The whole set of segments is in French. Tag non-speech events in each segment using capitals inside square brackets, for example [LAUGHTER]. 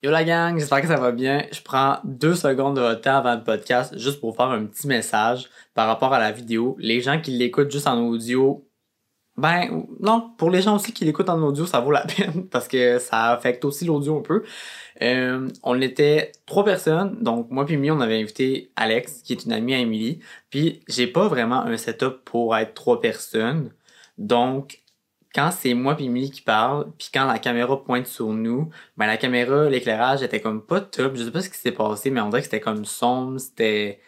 Yo la gang, j'espère que ça va bien. Je prends deux secondes de temps avant le podcast juste pour faire un petit message par rapport à la vidéo. Les gens qui l'écoutent juste en audio, ben non, pour les gens aussi qui l'écoutent en audio, ça vaut la [LAUGHS] peine parce que ça affecte aussi l'audio un peu. Euh, on était trois personnes, donc moi puis Mimi, on avait invité Alex, qui est une amie à Emily. Puis j'ai pas vraiment un setup pour être trois personnes. Donc quand c'est moi puis Emily qui parle, puis quand la caméra pointe sur nous, ben la caméra, l'éclairage était comme pas top. Je sais pas ce qui s'est passé, mais on dirait que c'était comme sombre, c'était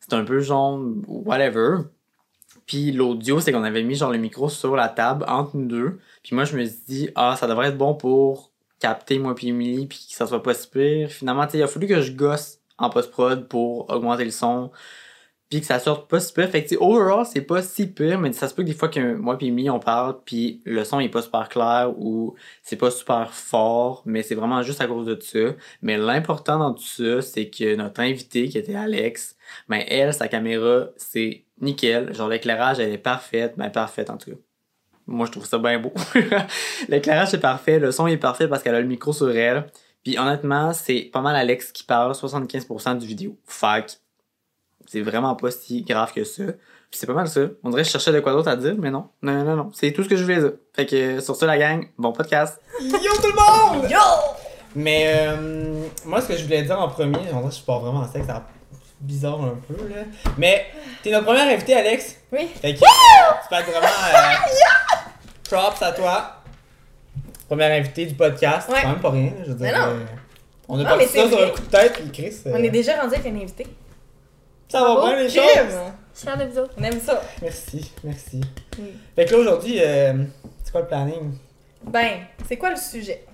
c'était un peu jaune, whatever. Puis l'audio, c'est qu'on avait mis genre le micro sur la table entre nous deux. Puis moi, je me suis dit, ah, ça devrait être bon pour capter moi puis Emily, puis que ça soit pas si pire. Finalement, il a fallu que je gosse en post-prod pour augmenter le son puis que ça sorte pas si pire. Fait que, overall, c'est pas si pire, mais ça se peut que des fois que moi puis Amy, on parle, puis le son est pas super clair ou c'est pas super fort, mais c'est vraiment juste à cause de ça. Mais l'important dans tout ça, c'est que notre invité, qui était Alex, ben elle, sa caméra, c'est nickel. Genre, l'éclairage, elle est parfaite, ben parfaite en tout cas. Moi, je trouve ça bien beau. [LAUGHS] l'éclairage est parfait, le son est parfait parce qu'elle a le micro sur elle. Puis honnêtement, c'est pas mal Alex qui parle 75% du vidéo. Fait c'est vraiment pas si grave que ça. Puis c'est pas mal ça. On dirait que je cherchais de quoi d'autre à dire, mais non. Non, non, non. C'est tout ce que je voulais dire. Fait que sur ça, la gang, bon podcast. Yo tout le monde! Yo! Mais euh, moi, ce que je voulais dire en premier, on dirait que je pars vraiment en sexe, ça bizarre un peu, là. Mais t'es notre première invitée, Alex. Oui. Fait que tu peux être vraiment. Euh, [LAUGHS] props à toi. Première invitée du podcast. Ouais. C'est quand même pas rien, je veux dire. Mais non. euh, on a Non, pas ça sur un coup de tête, puis Chris. euh, On est déjà rendu avec un invité. Ça va bien, les choses? Je suis fière de vous autres. On aime ça. Merci, merci. Oui. Fait que là, aujourd'hui, euh, c'est quoi le planning? Ben, c'est quoi le sujet?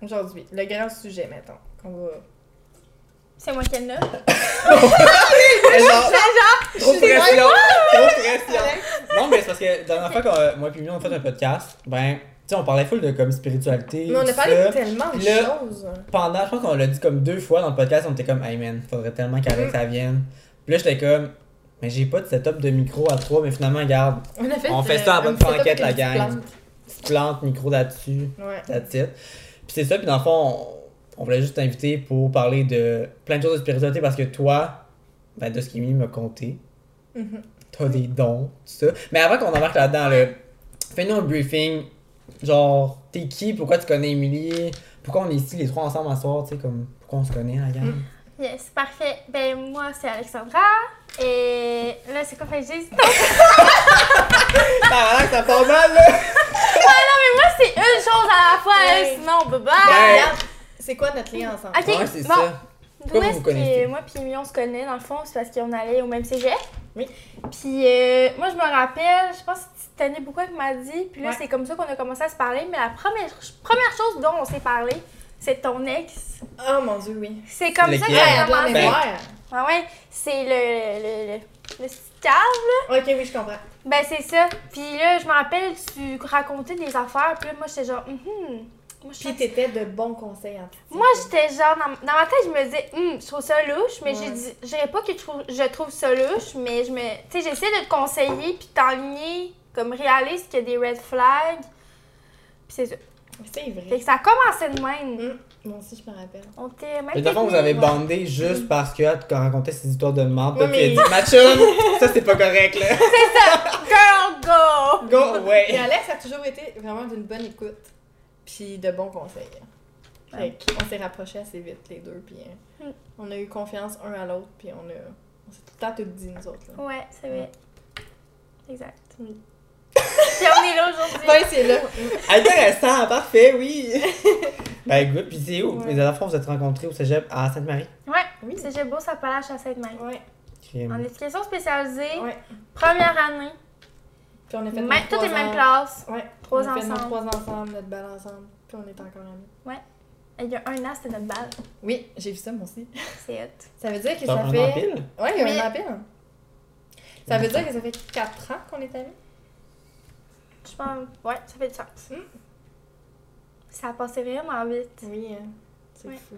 Aujourd'hui? Le grand sujet, mettons. Qu'on va. C'est moi qui ai le note. Genre, Trop de pression! Trop de pression! Non, mais c'est parce que la dernière fois que moi et Mimi on a fait un podcast, ben, tu sais, on parlait full de comme spiritualité. Mais on a parlé ça. tellement de choses. Pendant, je pense qu'on l'a dit comme deux fois dans le podcast, on était comme, hey man, faudrait tellement qu'Alex Mm. ça vienne. Puis là, j'étais comme, mais j'ai pas de setup de micro à trois, mais finalement, regarde, On a fait, On fait euh, ça à bonne franquette, la gang. plante. petite plante, micro là-dessus, Ouais. that's it. Puis c'est ça, puis dans le fond, on, on voulait juste t'inviter pour parler de plein de choses de spiritualité parce que toi, ben, de ce qu'Emily m'a conté, Mhm. t'as des dons, tout ça. Mais avant qu'on embarque là-dedans, là, fais-nous un briefing. Genre, t'es qui, pourquoi tu connais Emily, pourquoi on est ici les trois ensemble à soir, tu sais, comme, pourquoi on se connaît, la gang? Yes, parfait. Ben, moi, c'est Alexandra. Et là, c'est quoi, fait que dise? Non, [LAUGHS] Ah, là, ça part mal, là! [LAUGHS] mais moi, c'est une chose à la fois, hein, Ouais. sinon, bye bye. regarde, c'est quoi notre lien ensemble? Ok, Ouais, c'est bon. ça. Pourquoi D'où vous est-ce vous connaissez? que moi puis Emi, on se connaît, dans le fond, c'est parce qu'on allait au même cégep. Oui. Puis euh, moi, je me rappelle, je pense que c'est Tania beaucoup qui m'a dit, puis là, Ouais. c'est comme ça qu'on a commencé à se parler, mais la première, première chose dont on s'est parlé, c'est ton ex. Oh mon dieu, oui. C'est comme ça qu'on Ouais, a de la commencé. mémoire. Ah ouais, c'est le, le, le, le petit cave, là. Ok, oui, je comprends. Ben, c'est ça. Puis là, je me rappelle, tu racontais des affaires, puis là, moi, j'étais genre, hum, moi, je Puis t'étais de bons conseils en tout moi, j'étais genre, dans, dans ma tête, je me disais, Hum, je trouve ça louche, mais Ouais. j'ai dit, je dirais pas que je trouve, je trouve ça louche, mais je me, tu sais, j'essaie de te conseiller, puis t'enligner, comme réaliste qu'il y a des red flags. Puis c'est ça. C'est Fait vrai. que ça a commencé de même. Hum, Moi aussi, je me rappelle. On était même. Mais fond, vous avez bandé juste parce que tu racontais ces histoires de merde. Mais- dit, Machum, ça c'est pas correct là. [LAUGHS] Girl, go! Go, Et ouais. Alex a toujours été vraiment d'une bonne écoute. Puis de bons conseils. Fait qu'on s'est rapprochés assez vite, les deux. Puis euh, Mm. on a eu confiance un à l'autre. Puis on, a, on s'est tout le temps tout dit, nous autres. Là. Ouais, c'est vrai. Exact. Oui. Puis on est là aujourd'hui. Ouais, c'est là. Intéressant, parfait, oui. [LAUGHS] ben good, puis c'est où? Ouais. Les dernières fois, vous êtes rencontrés au cégep à Sainte-Marie. Ouais, Oui. c'est j'ai beau, ça Appalaches à Sainte-Marie. Ouais. En éducation spécialisée, Ouais. première année, Puis on a fait même, nos toutes les mêmes classes. Ouais. Trois on a fait nos ensemble. trois ensemble, notre balle ensemble. Puis on est encore amis. Il y a un an, c'était notre balle. Oui, j'ai vu ça, moi aussi. C'est hot. Ça veut dire que ça un an fait. pile? Ouais, il y a Mais- un an pile. Ça veut dire que ça fait 4 ans qu'on est amis? Je pense, ouais, ça fait du sens. Mm. Ça a passé vraiment vite. Oui, hein. c'est Ouais. fou.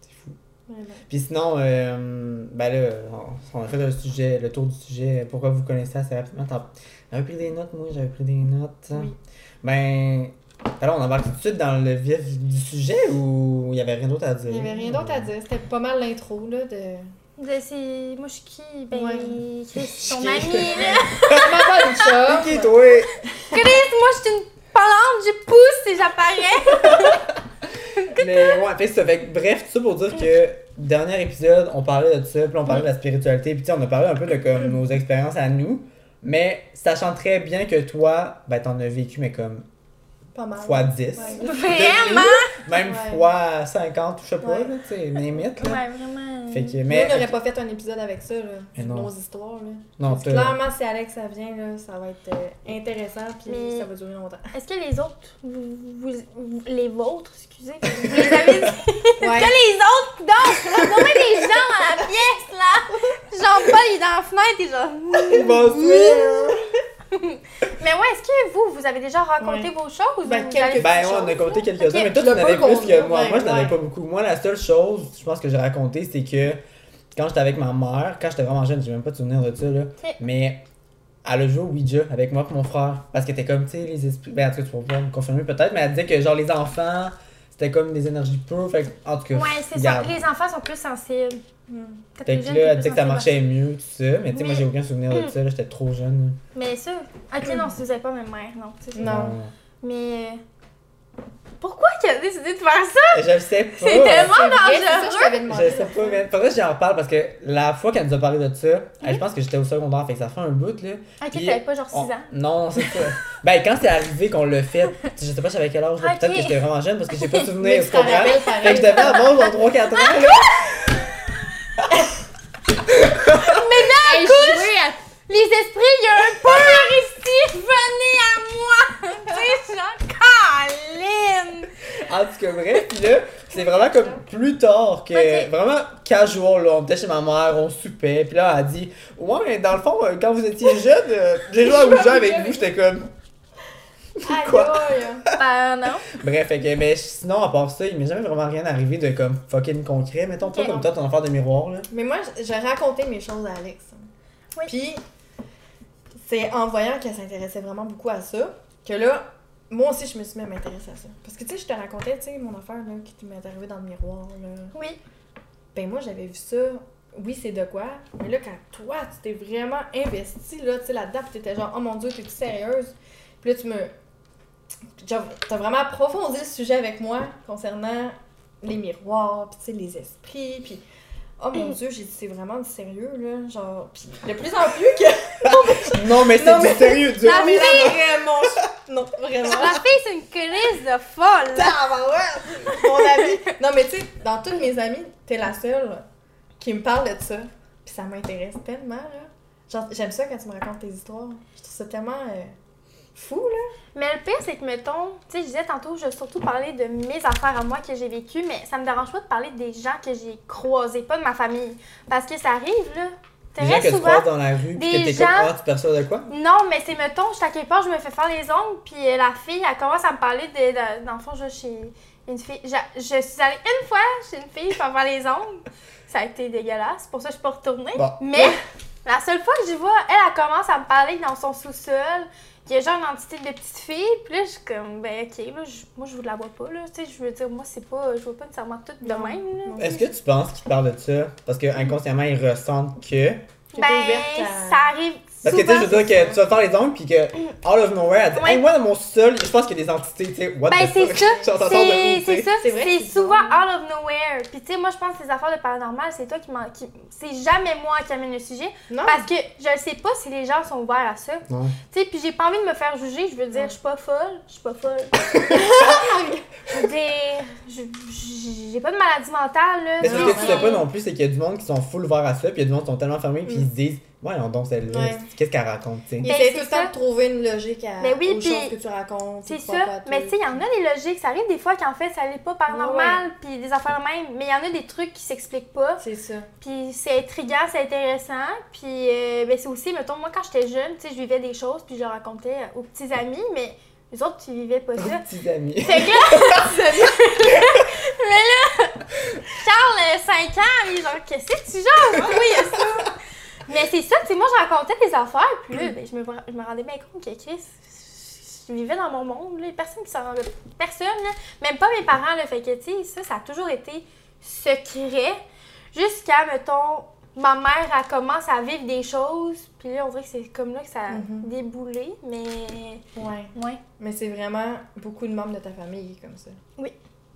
C'est fou. Vraiment. Puis sinon, euh, ben là, on on a fait le sujet, le tour du sujet, pourquoi vous connaissez assez rapidement. T'as- J'avais pris des notes, moi, j'avais pris des notes. Oui. Ben, Alors, on embarque tout de suite dans le vif du sujet ou il y avait rien d'autre à dire? Il n'y avait rien d'autre à dire. C'était pas mal l'intro, là, de. De c'est. Moi, je suis qui? Ben, Ouais. Chris, [LAUGHS] ton Qui? ami, là. [LAUGHS] Ma bonne chum! Ok, toi! Chris, moi, je suis une parlante, je pousse et j'apparais. [LAUGHS] Mais ouais, fait ça fait que, bref, tout ça pour dire que dernier épisode, on parlait de ça, puis on parlait de la spiritualité, puis on a parlé un peu de comme nos expériences à nous, mais sachant très bien que toi, ben t'en as vécu, mais comme Pas mal. fois 10. Ouais. Vraiment? Même Ouais. fois 50, je sais pas, Ouais. là, tu sais, limite, là. Ouais, vraiment. Fait que, Mais mais. on n'aurait pas fait un épisode avec ça, là. Nos histoires, là. Non, Parce clairement, si Alex, ça vient, là, ça va être euh, intéressant, puis Mais- ça va durer longtemps. Est-ce que les autres, vous, vous- vous- les vôtres, excusez, vous [LAUGHS] les avez dit? Ouais. Est-ce que les autres, donc, combien des gens dans la pièce, là? Genre, Paul, il est dans la fenêtre et genre... [LAUGHS] Mais ouais, est-ce que vous, vous avez déjà raconté Ouais. vos choses? Ben, Vous quelques- avez- Ben, ouais, on a compté quelques-uns, mais toi, tu en avais pas plus que moi. ouais, moi, je n'en avais pas beaucoup. Moi, la seule chose, je pense que j'ai raconté, c'est que quand j'étais avec ma mère, quand j'étais vraiment jeune, j'ai même pas de souvenir de ça, là, mais elle a joué au Ouija avec moi et mon frère. Parce qu'elle était comme, tu sais, les esprits. Ben, en tout cas, tu pourras me confirmer peut-être, mais elle disait que, genre, les enfants, c'était comme des énergies pures. Fait en tout cas, Ouais, c'est ça. Les enfants sont plus sensibles. Hmm. T'es que là, elle disait que ça marchait mieux, tout ça. Mais tu sais, moi, j'ai aucun souvenir de ça, là, j'étais trop jeune. Mais ça, ok, non, si vous avez pas ma mère, non. tu Mais. euh, Pourquoi qu'il a décidé de faire ça? Je le sais pas. C'est tellement ça dangereux! Je sais pas, mais faudrait que j'en parle parce que la fois qu'elle nous a parlé de ça, eh, je pense que j'étais au secondaire, fait que ça fait un bout là. Ok, Puis, t'avais pas genre 6 on- ans. Non, c'est ça. [LAUGHS] ben, quand c'est arrivé qu'on l'a fait, je sais pas j'avais quel âge, Ok. peut-être que j'étais vraiment jeune parce que j'ai pas [LAUGHS] de souvenir, tu tu comprends? Fait que je devais avoir genre 3-4 ans là. [LAUGHS] Hey, jouer à- Les esprits, il y a un peur ici! Venez à moi! [LAUGHS] tu sais, genre, Caline! En tout cas, bref, pis là, c'est vraiment comme plus tard que. Ok. Vraiment casual, là. On était chez ma mère, on soupait, pis là, elle a dit Ouais, mais dans le fond, euh, quand vous étiez jeune, euh, j'ai joué à Ouija avec vous, j'étais comme. Quoi? Ben non. Bref, fait que, mais sinon, à part ça, il m'est jamais vraiment rien arrivé de comme fucking concret. Mettons, toi, comme toi, ton affaire de miroir, là. Mais moi, j'ai raconté mes choses à Alex. Oui. Puis, c'est en voyant qu'elle s'intéressait vraiment beaucoup à ça, que là, moi aussi, je me suis mis à m'intéresser à ça. Parce que, tu sais, je te racontais, tu sais, mon affaire, là, qui m'est arrivée dans le miroir, là. Oui. Ben, moi, j'avais vu ça. Oui, c'est de quoi. Mais là, quand toi, tu t'es vraiment investi, là, tu sais, là-dedans, pis t'étais genre, oh mon dieu, t'es-tu sérieuse? Puis là, tu me. Genre, t'as vraiment approfondi le sujet avec moi concernant les miroirs, pis tu sais, les esprits, puis. Oh mon dieu, j'ai dit, c'est vraiment du sérieux, là. Genre, pis de plus en plus que. [LAUGHS] Non, mais c'est Non, du mais- sérieux, du [LAUGHS] La fille- vraiment. je- Non, vraiment. La fille, c'est une crise de folle! là. Tabarouette! Mon ami! Non, mais tu sais, dans toutes mes amies, t'es la seule qui me parle de ça. Puis ça m'intéresse tellement, là. Genre, j'aime ça quand tu me racontes tes histoires. Je trouve ça tellement euh, fou, là. Mais le pire, c'est que, mettons, tu sais, je disais tantôt, je vais surtout parler de mes affaires à moi que j'ai vécues, mais ça me dérange pas de parler des gens que j'ai croisés, pas de ma famille. Parce que ça arrive, là. Des gens Très que tu souvent. croises dans la rue, des que t'es gens- ah, tu perçois de quoi? Non, mais c'est, mettons, je suis à quelque part, je me fais faire les ongles, puis euh, la fille, elle commence à me parler de. de- dans le fond, je chez une fille. Je, je suis allée une fois chez une fille pour faire les ongles. Ça a été dégueulasse, c'est pour ça que je suis pas retournée. Bon. Mais la seule fois que j'y vois, elle, elle commence à me parler dans son sous-sol. Il y a genre une entité de petite fille, puis là, je suis comme, ben ok, là, je- moi, je vous la vois pas, là. Tu sais, je veux dire, moi, c'est pas. Je vois pas nécessairement tout de même. Est-ce que tu penses qu'ils parlent de ça? Parce que inconsciemment, ils ressentent que. Ben, ça arrive. Parce que tu sais, je veux dire que tu vas faire les ongles, pis que, out of nowhere, elle dit, Ouais. hey, moi, dans mon sol, je pense qu'il y a des entités, tu sais, what Ben, the c'est fuck? ça. [LAUGHS] Genre, ça sort de C'est c'est ça. C'est vrai que C'est c'est souvent out of nowhere. Puis, tu sais, moi, je pense que les affaires de paranormal, c'est toi qui m'en. qui- C'est jamais moi qui amène le sujet. Non. Parce que je ne sais pas si les gens sont ouverts à ça. Non. Tu sais, puis j'ai pas envie de me faire juger. Je veux dire, je suis pas folle. Je suis pas folle. [LAUGHS] je veux dire, je- j'ai pas de maladie mentale, là. Mais ce que tu sais pas non plus, c'est qu'il y a du monde qui sont full ouverts à ça, puis il y a du monde qui sont tellement fermés, puis ils se disent, voyons donc celle-là, Ouais. qu'est-ce qu'elle raconte, tu sais? Il Ben, c'est tout le ça. temps de trouver une logique à, Ben oui, aux choses que tu racontes. C'est tu ça. Mais tu sais, il y en a des logiques. Ça arrive des fois qu'en fait, ça n'est pas paranormal, puis des affaires même. Mais il y en a des trucs qui s'expliquent pas. C'est ça. Puis c'est intriguant, c'est intéressant. Puis euh, ben, c'est aussi, mettons, moi quand j'étais jeune, tu sais, je vivais des choses, puis je racontais aux petits amis, mais les autres, ils vivaient pas ça. Petits amis. Fait que là, [LAUGHS] mais là, Charles, euh, 5 ans, il est genre, qu'est-ce que tu jases? Oui, il y a ça. Mais c'est ça, tu sais, moi, je racontais des affaires, puis là, ben, je, me, je me rendais bien compte que Chris, je vivais dans mon monde, là. Personne qui s'en rendait. Personne, là. Même pas mes parents, là. Fait que, tu sais, ça, ça a toujours été secret. Jusqu'à, mettons, ma mère, elle commence à vivre des choses. Puis là, on dirait que c'est comme là que ça a Mhm. déboulé. Mais, Ouais. ouais. Mais c'est vraiment beaucoup de membres de ta famille comme ça. Oui.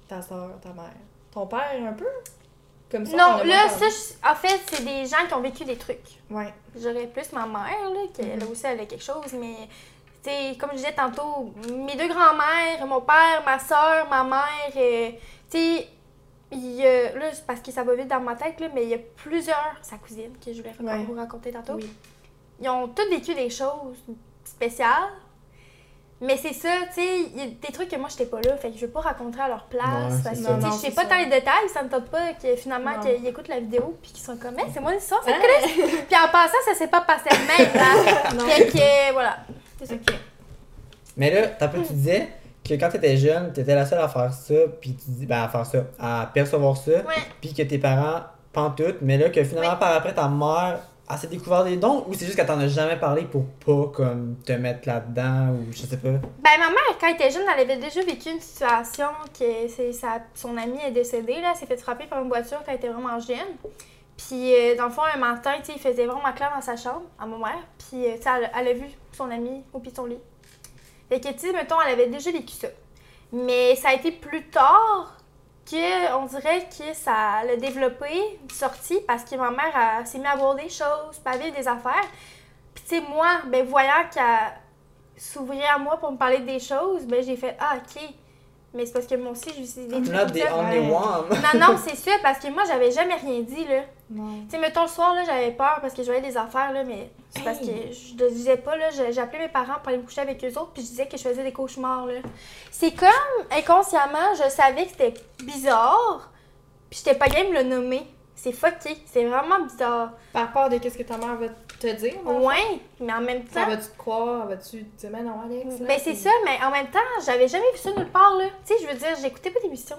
Ta soeur, ta mère. Ton père, un peu? Comme ça? on Non, là, ça, je- en fait, c'est des gens qui ont vécu des trucs. Ouais. J'aurais plus ma mère, là, qu'elle Mhm. aussi, elle a quelque chose, mais, tu sais, comme je disais tantôt, mes deux grands-mères, mon père, ma soeur, ma mère, euh, tu sais, il y a, là, c'est parce que ça va vite dans ma tête, là, mais il y a plusieurs, sa cousine, que je voulais Ouais. vous raconter tantôt, Oui. ils ont tous vécu des choses spéciales. Mais c'est ça, tu sais, il y a des trucs que moi, j'étais pas là, fait que je veux pas raconter à leur place, Ouais, parce que, tu sais, je sais pas ça. tant les détails, ça me tente pas que finalement, qu'ils écoutent la vidéo, puis qu'ils sont comme, Hey, c'est moi l'histoire, c'est Hein? puis en passant, ça s'est pas passé de même, hein? [LAUGHS] Non. Fait que, voilà. C'est ça. Ok. Mais là, t'as peu, tu disais que quand t'étais jeune, t'étais la seule à faire ça, puis tu dis, ben, à faire ça, à percevoir ça, puis que tes parents, pantoute, mais là, que finalement, Oui. par après, ta mère, elle s'est découvert des dons, ou c'est juste qu'elle t'en a jamais parlé pour pas, comme, te mettre là-dedans, ou je sais pas? Ben, ma mère, quand elle était jeune, elle avait déjà vécu une situation que c'est sa, son amie est décédée, là. Elle s'est fait frapper par une voiture quand elle était vraiment jeune. Puis, euh, dans le fond, un matin, il faisait vraiment clair dans sa chambre, à ma mère. Puis, euh, elle, a vu son amie au pied son lit. Fait que, tu mettons, elle avait déjà vécu ça. Mais ça a été plus tard que, on dirait que ça l'a développé, sorti, parce que ma mère s'est mise à voir des choses, puis à vivre des affaires. Puis, tu sais, moi, ben, voyant qu'elle s'ouvrait à moi pour me parler des choses, ben, j'ai fait, ah, ok. Mais c'est parce que moi aussi, je suis des trucs not the only one. Non, non, c'est ça, parce que moi, j'avais jamais rien dit, là. Tu sais, mettons, le soir, là, j'avais peur parce que je voyais des affaires, là, mais c'est parce que je ne disais pas, là, j'appelais mes parents pour aller me coucher avec eux autres, puis je disais que je faisais des cauchemars, là. C'est comme, inconsciemment, je savais que c'était bizarre, puis j'étais pas game de le nommer. C'est fucké, c'est vraiment bizarre. Par rapport de qu'est-ce que ta mère va te dire? Ouais, mais en même temps... Ça va-tu te croire? Vas-tu te dire, mais non, Alex? là, Ben c'est ça, mais en même temps, j'avais jamais vu ça nulle part, là. Tu sais, je veux dire, j'écoutais pas d'émissions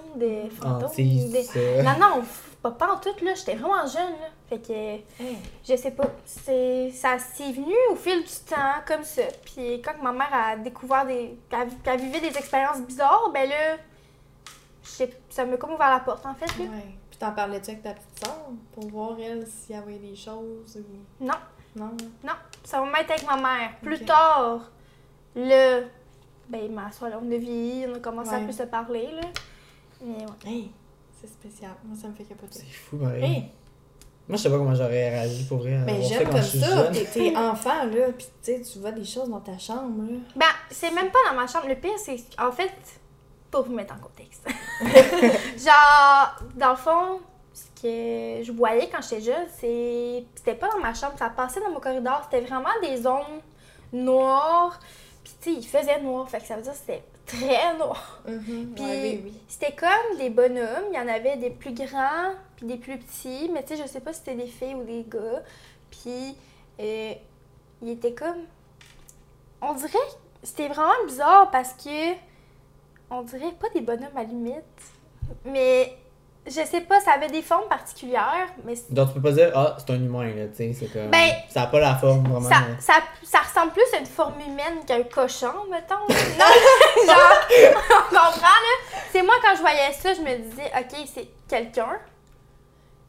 fantômes. Ah, des- ça. Non, non, pas, pas en tout, là. J'étais vraiment jeune, là. Fait que, Hey. je sais pas. C'est, ça s'est venu au fil du temps, comme ça. Puis quand ma mère a découvert des. qu'elle, qu'elle vivait des expériences bizarres, ben là. ça m'a comme ouvert la porte, en fait, là. Ouais. Puis t'en parlais-tu avec ta petite soeur pour voir, elle, s'il y avait des choses ou... Non. Non? Ça va m'être avec ma mère. Plus tard, là. Ben, ma soeur, là, on a vieilli, on a commencé à plus se parler, là. Mais ouais. Hey! C'est spécial. Moi, ça me fait capoter. C'est fou, pareil. Hey! Moi, je sais pas comment j'aurais réagi pour à Mais j'aime comme je suis ça. T'es, enfant, là, pis tu sais, tu vois des choses dans ta chambre, là. Ben, c'est même pas dans ma chambre. Le pire, c'est en fait, pour vous mettre en contexte. [LAUGHS] Genre, dans le fond, ce que je voyais quand j'étais jeune, c'est. C'était pas dans ma chambre, ça passait dans mon corridor. C'était vraiment des zones noires. Puis, tu sais, il faisait noir. Fait que ça veut dire que c'était très noir. Mm-hmm. Puis- Ouais, oui, oui. C'était comme des bonhommes. Il y en avait des plus grands, puis des plus petits. Mais tu sais, je sais pas si c'était des filles ou des gars. Puis, euh, il était comme. On dirait. C'était vraiment bizarre parce que. On dirait pas des bonhommes à la limite. Mais. Je sais pas, ça avait des formes particulières. Mais Donc, tu peux pas dire, ah, c'est un humain, là, tu sais, c'est comme. Ben, ça a pas la forme, vraiment. ça, mais- ça, ça ressemble plus à une forme humaine qu'un cochon, mettons. [LAUGHS] Non, genre, on comprend, là. C'est moi, quand je voyais ça, je me disais, OK, c'est quelqu'un.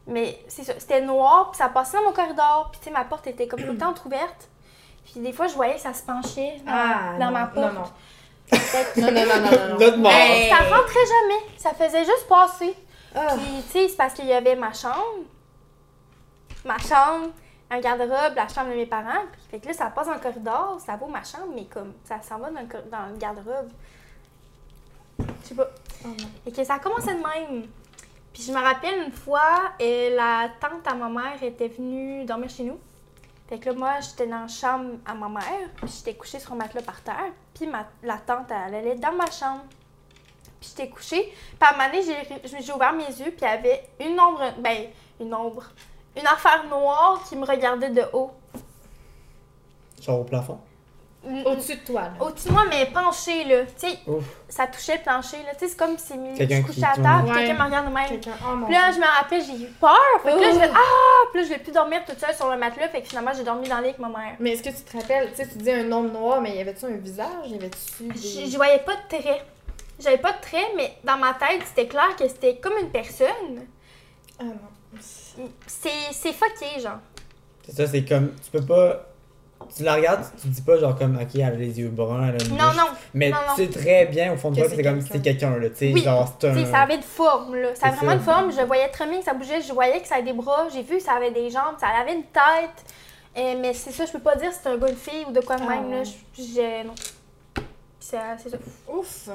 Mais c'est ça, c'était noir, puis ça passait dans mon corridor, puis tu sais, ma porte était comme tout le temps entrouverte. Puis des fois, je voyais que ça se penchait dans, Ah, dans non, ma porte. Non, non. Non, non, non, non. Hey. Ça rentrait jamais. Ça faisait juste passer. Ah. Puis, tu sais, c'est parce qu'il y avait ma chambre, ma chambre, un garde-robe, la chambre de mes parents. Puis, fait que là, ça passe dans le corridor, ça va ma chambre, mais comme ça s'en va dans le, cor- dans le garde-robe. Je sais pas. Oh. Et que ça a commencé de même. Puis je me rappelle une fois, euh, la tante à ma mère était venue dormir chez nous. Fait que là, moi, j'étais dans la chambre à ma mère, puis j'étais couchée sur un matelas par terre. Puis ma, la tante, elle allait dans ma chambre. Puis j'étais couchée. Puis à un moment donné, j'ai- ouvert mes yeux, puis il y avait une ombre, ben, une ombre, une affaire noire qui me regardait de haut. Genre au plafond? Au-dessus de toi, là. Au-dessus de moi, mais penché, là. Tu sais, ça touchait le plancher, là. Tu sais, c'est comme si je couchée à Ouais. quelqu'un me regarde de même. Oh Puis là, je me rappelle, j'ai eu peur. Fait que là, je Oh. vais, ah! Puis là, je vais plus dormir toute seule sur le matelas. Fait que finalement, j'ai dormi dans le lit avec ma mère. Mais est-ce que tu te rappelles, tu sais, tu dis un nom noir, mais y avait-tu un visage? Y avait-tu des... je voyais pas de traits. J'avais pas de traits, mais dans ma tête, c'était clair que c'était comme une personne. Ah non. C'est c'est fucké, genre. C'est ça, c'est comme. Tu peux pas. Tu la regardes, tu dis pas genre comme, ok, elle a les yeux bruns, elle a une Non, bouche. non. Mais non, tu sais très bien au fond de toi c'est comme si c'était quelqu'un, là. Tu sais, Oui. genre, c'est Tu sais, ça un. avait une forme, là. Ça avait vraiment ça. une forme. Je voyais très bien que ça bougeait. Je voyais que ça avait des bras. J'ai vu que ça avait des jambes. Ça avait une tête. Euh, mais c'est ça, je peux pas dire si c'est un gars, une fille ou de quoi de Ah, même, là. Je- j'ai- non. C'est c'est ça. Ouf!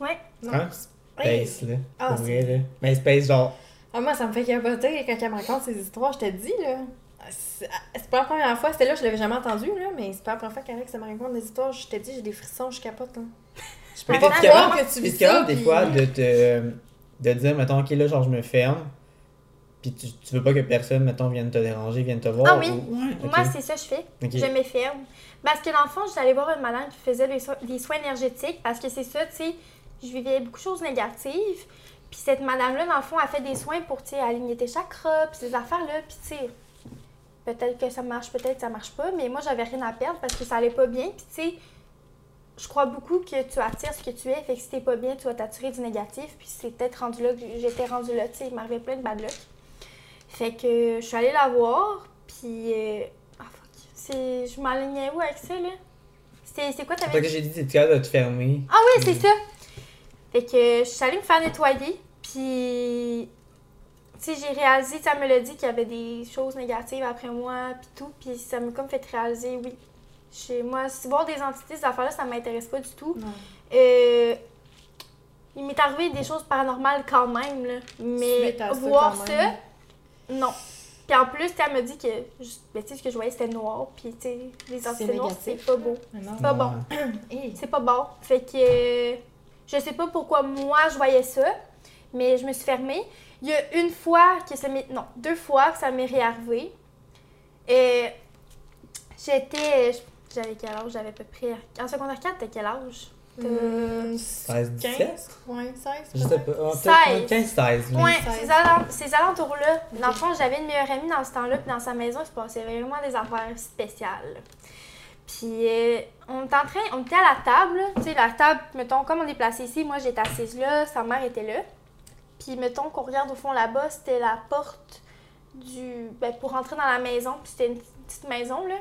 Ouais. Non. Hein? Space, là. Ah, pour c'est- vrai, là. Mais Space, genre. Ah, moi, ça me fait capoter quand elle me raconte ces histoires. Je te dis, là. C'est c'est pas la première fois, c'était là, je l'avais jamais entendu, là, mais c'est pas la première fois qu'Alex me raconte des histoires. Je te dis, j'ai des frissons, je capote, là. Je peux pas capable- que tu vis ça. des puis- fois de te. de dire, mettons, ok, là, genre, je me ferme. Puis tu, tu veux pas que personne, mettons, vienne te déranger, vienne te voir. Ah oui. ou- Ouais, ok. Moi, c'est ça que je fais. Ok. Je me ferme. Parce que dans le fond, allée voir une madame qui faisait des, so- des soins énergétiques. Parce que c'est ça, tu sais, je vivais beaucoup de choses négatives. Puis cette madame-là, dans le fond, elle fait des soins pour, aligner tes chakras, puis ces affaires-là. Puis, tu sais, peut-être que ça marche, peut-être que ça marche pas. Mais moi, j'avais rien à perdre parce que ça allait pas bien. Puis, tu sais, je crois beaucoup que tu attires ce que tu es. Fait que si t'es pas bien, tu vas t'attirer du négatif. Puis c'est peut-être rendu là que j'étais rendue là, tu sais, il m'arrivait plein de bad luck. Fait que je suis allée la voir, puis... euh, Ah, fuck. C'est... Je m'alignais où avec ça, là? C'est, c'est quoi C'est ta pour ça que j'ai dit, t'es capable de te fermer? Ah oui, c'est ça! Fait que je suis allée me faire nettoyer, puis... Tu sais, j'ai réalisé, ça me l'a dit qu'il y avait des choses négatives après moi, puis tout, puis ça m'a comme fait réaliser, oui. Chez moi, si voir des entités, ces affaires-là, ça m'intéresse pas du tout. Euh, il m'est arrivé des choses paranormales quand même, là. Mais ça, voir ça, même. non. Puis en plus, elle me dit que ben, tu sais, ce que je voyais, c'était noir. Puis tu sais, les entités noires, c'est pas beau. Mais non. Pas bon. C'est pas bon. Fait que euh, je sais pas pourquoi moi je voyais ça, mais je me suis fermée. Il y a une fois que ça m'est. Non, deux fois que ça m'est réarrivé. Et j'étais. J'avais quel âge? J'avais à peu près. En secondaire 4, t'as quel âge? Hum, 16, 17? 15? Ouais, 16. Je sais pas. ah, peut-être Seize. 15, 16. Ouais, seize. ces, alent- ces alentours-là. Dans le fond, j'avais une meilleure amie dans ce temps-là, puis dans sa maison, il se passait vraiment des affaires spéciales. Puis, euh, on était en train, on était à la table, tu sais, la table, mettons, comme on est placé ici, moi j'étais assise là, sa mère était là. Puis, mettons qu'on regarde au fond là-bas, c'était la porte du. Ben, pour rentrer dans la maison, puis c'était une petite maison, là.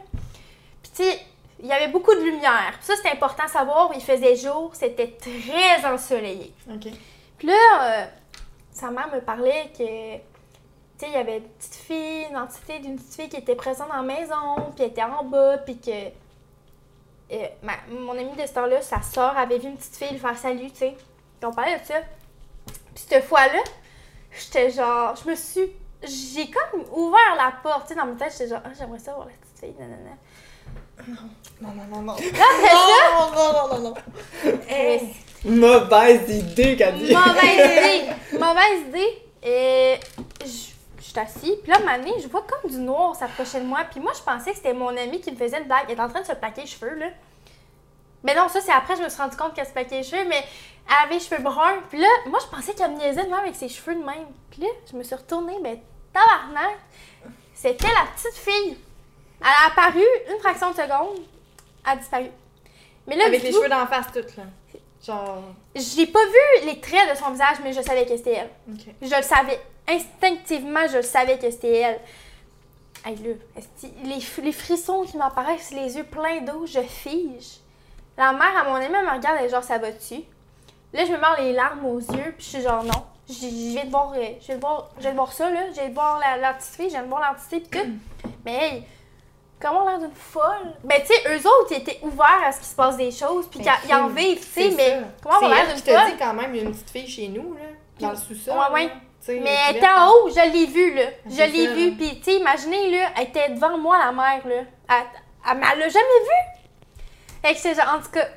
Puis, tu sais, il y avait beaucoup de lumière. Puis ça, c'était important à savoir, il faisait jour, c'était très ensoleillé. Ok. Puis là, euh, sa mère me parlait que, tu sais, il y avait une petite fille, une entité d'une petite fille qui était présente dans la maison, puis elle était en bas, puis que euh, ma- mon amie de ce temps-là, sa soeur avait vu une petite fille lui faire salut, tu sais. On parlait de ça. Puis cette fois-là, j'étais genre, je me suis, j'ai comme ouvert la porte, tu sais, dans ma tête, j'étais genre, ah, j'aimerais ça voir la petite fille, nanana. Non, non, non, non. Non, non, non, non, non. euh, Mauvaise idée dit. Mauvaise [LAUGHS] idée! Mauvaise idée! Et je je suis assise, puis là, à un moment donné, je vois comme du noir s'approcher de moi, puis moi, je pensais que c'était mon ami qui me faisait une blague. Elle était en train de se plaquer les cheveux, là. Mais non, ça, c'est après, je me suis rendu compte qu'elle se plaquait les cheveux, mais elle avait les cheveux bruns. Puis là, moi, je pensais qu'elle me niaisait de même avec ses cheveux de même. Puis là, je me suis retournée, ben, tabarnak! C'était la petite fille. Elle a apparu une fraction de seconde, elle a disparu. Mais là, Avec les dites-vous- cheveux d'en face, toutes, là. Genre. j'ai pas vu les traits de son visage, mais je savais que c'était elle. Je le savais. Instinctivement, je savais que c'était elle. Esti, les, les frissons qui m'apparaissent, les yeux pleins d'eau, je fige. La mère à mon ami elle me regarde, elle est genre, ça va-tu? Là, je me mords les larmes aux yeux, puis je suis genre, non. Je je de voir, euh, je de voir, je ça, là. Je de voir la, la petite fille, je de voir l'entité, puis tout. [CLEARS THROAT] Mais hey, comment on a l'air d'une folle? Ben, tu sais, eux autres, ils étaient ouverts à ce qu'il se passe des choses, puis Ben, qu'ils en vivent, tu sais, mais comment on l'air d'une qui folle? te dit quand même, il y a une petite fille chez nous, là. Dans le sous-sol. Ouais, ouais. Mais elle était en haut, je l'ai vue, là. Je C'est l'ai vue, puis tu sais, imaginez, là, elle était devant moi, la mère, là. Elle, elle, elle l'a jamais vue. Fait que c'est genre, en tout cas,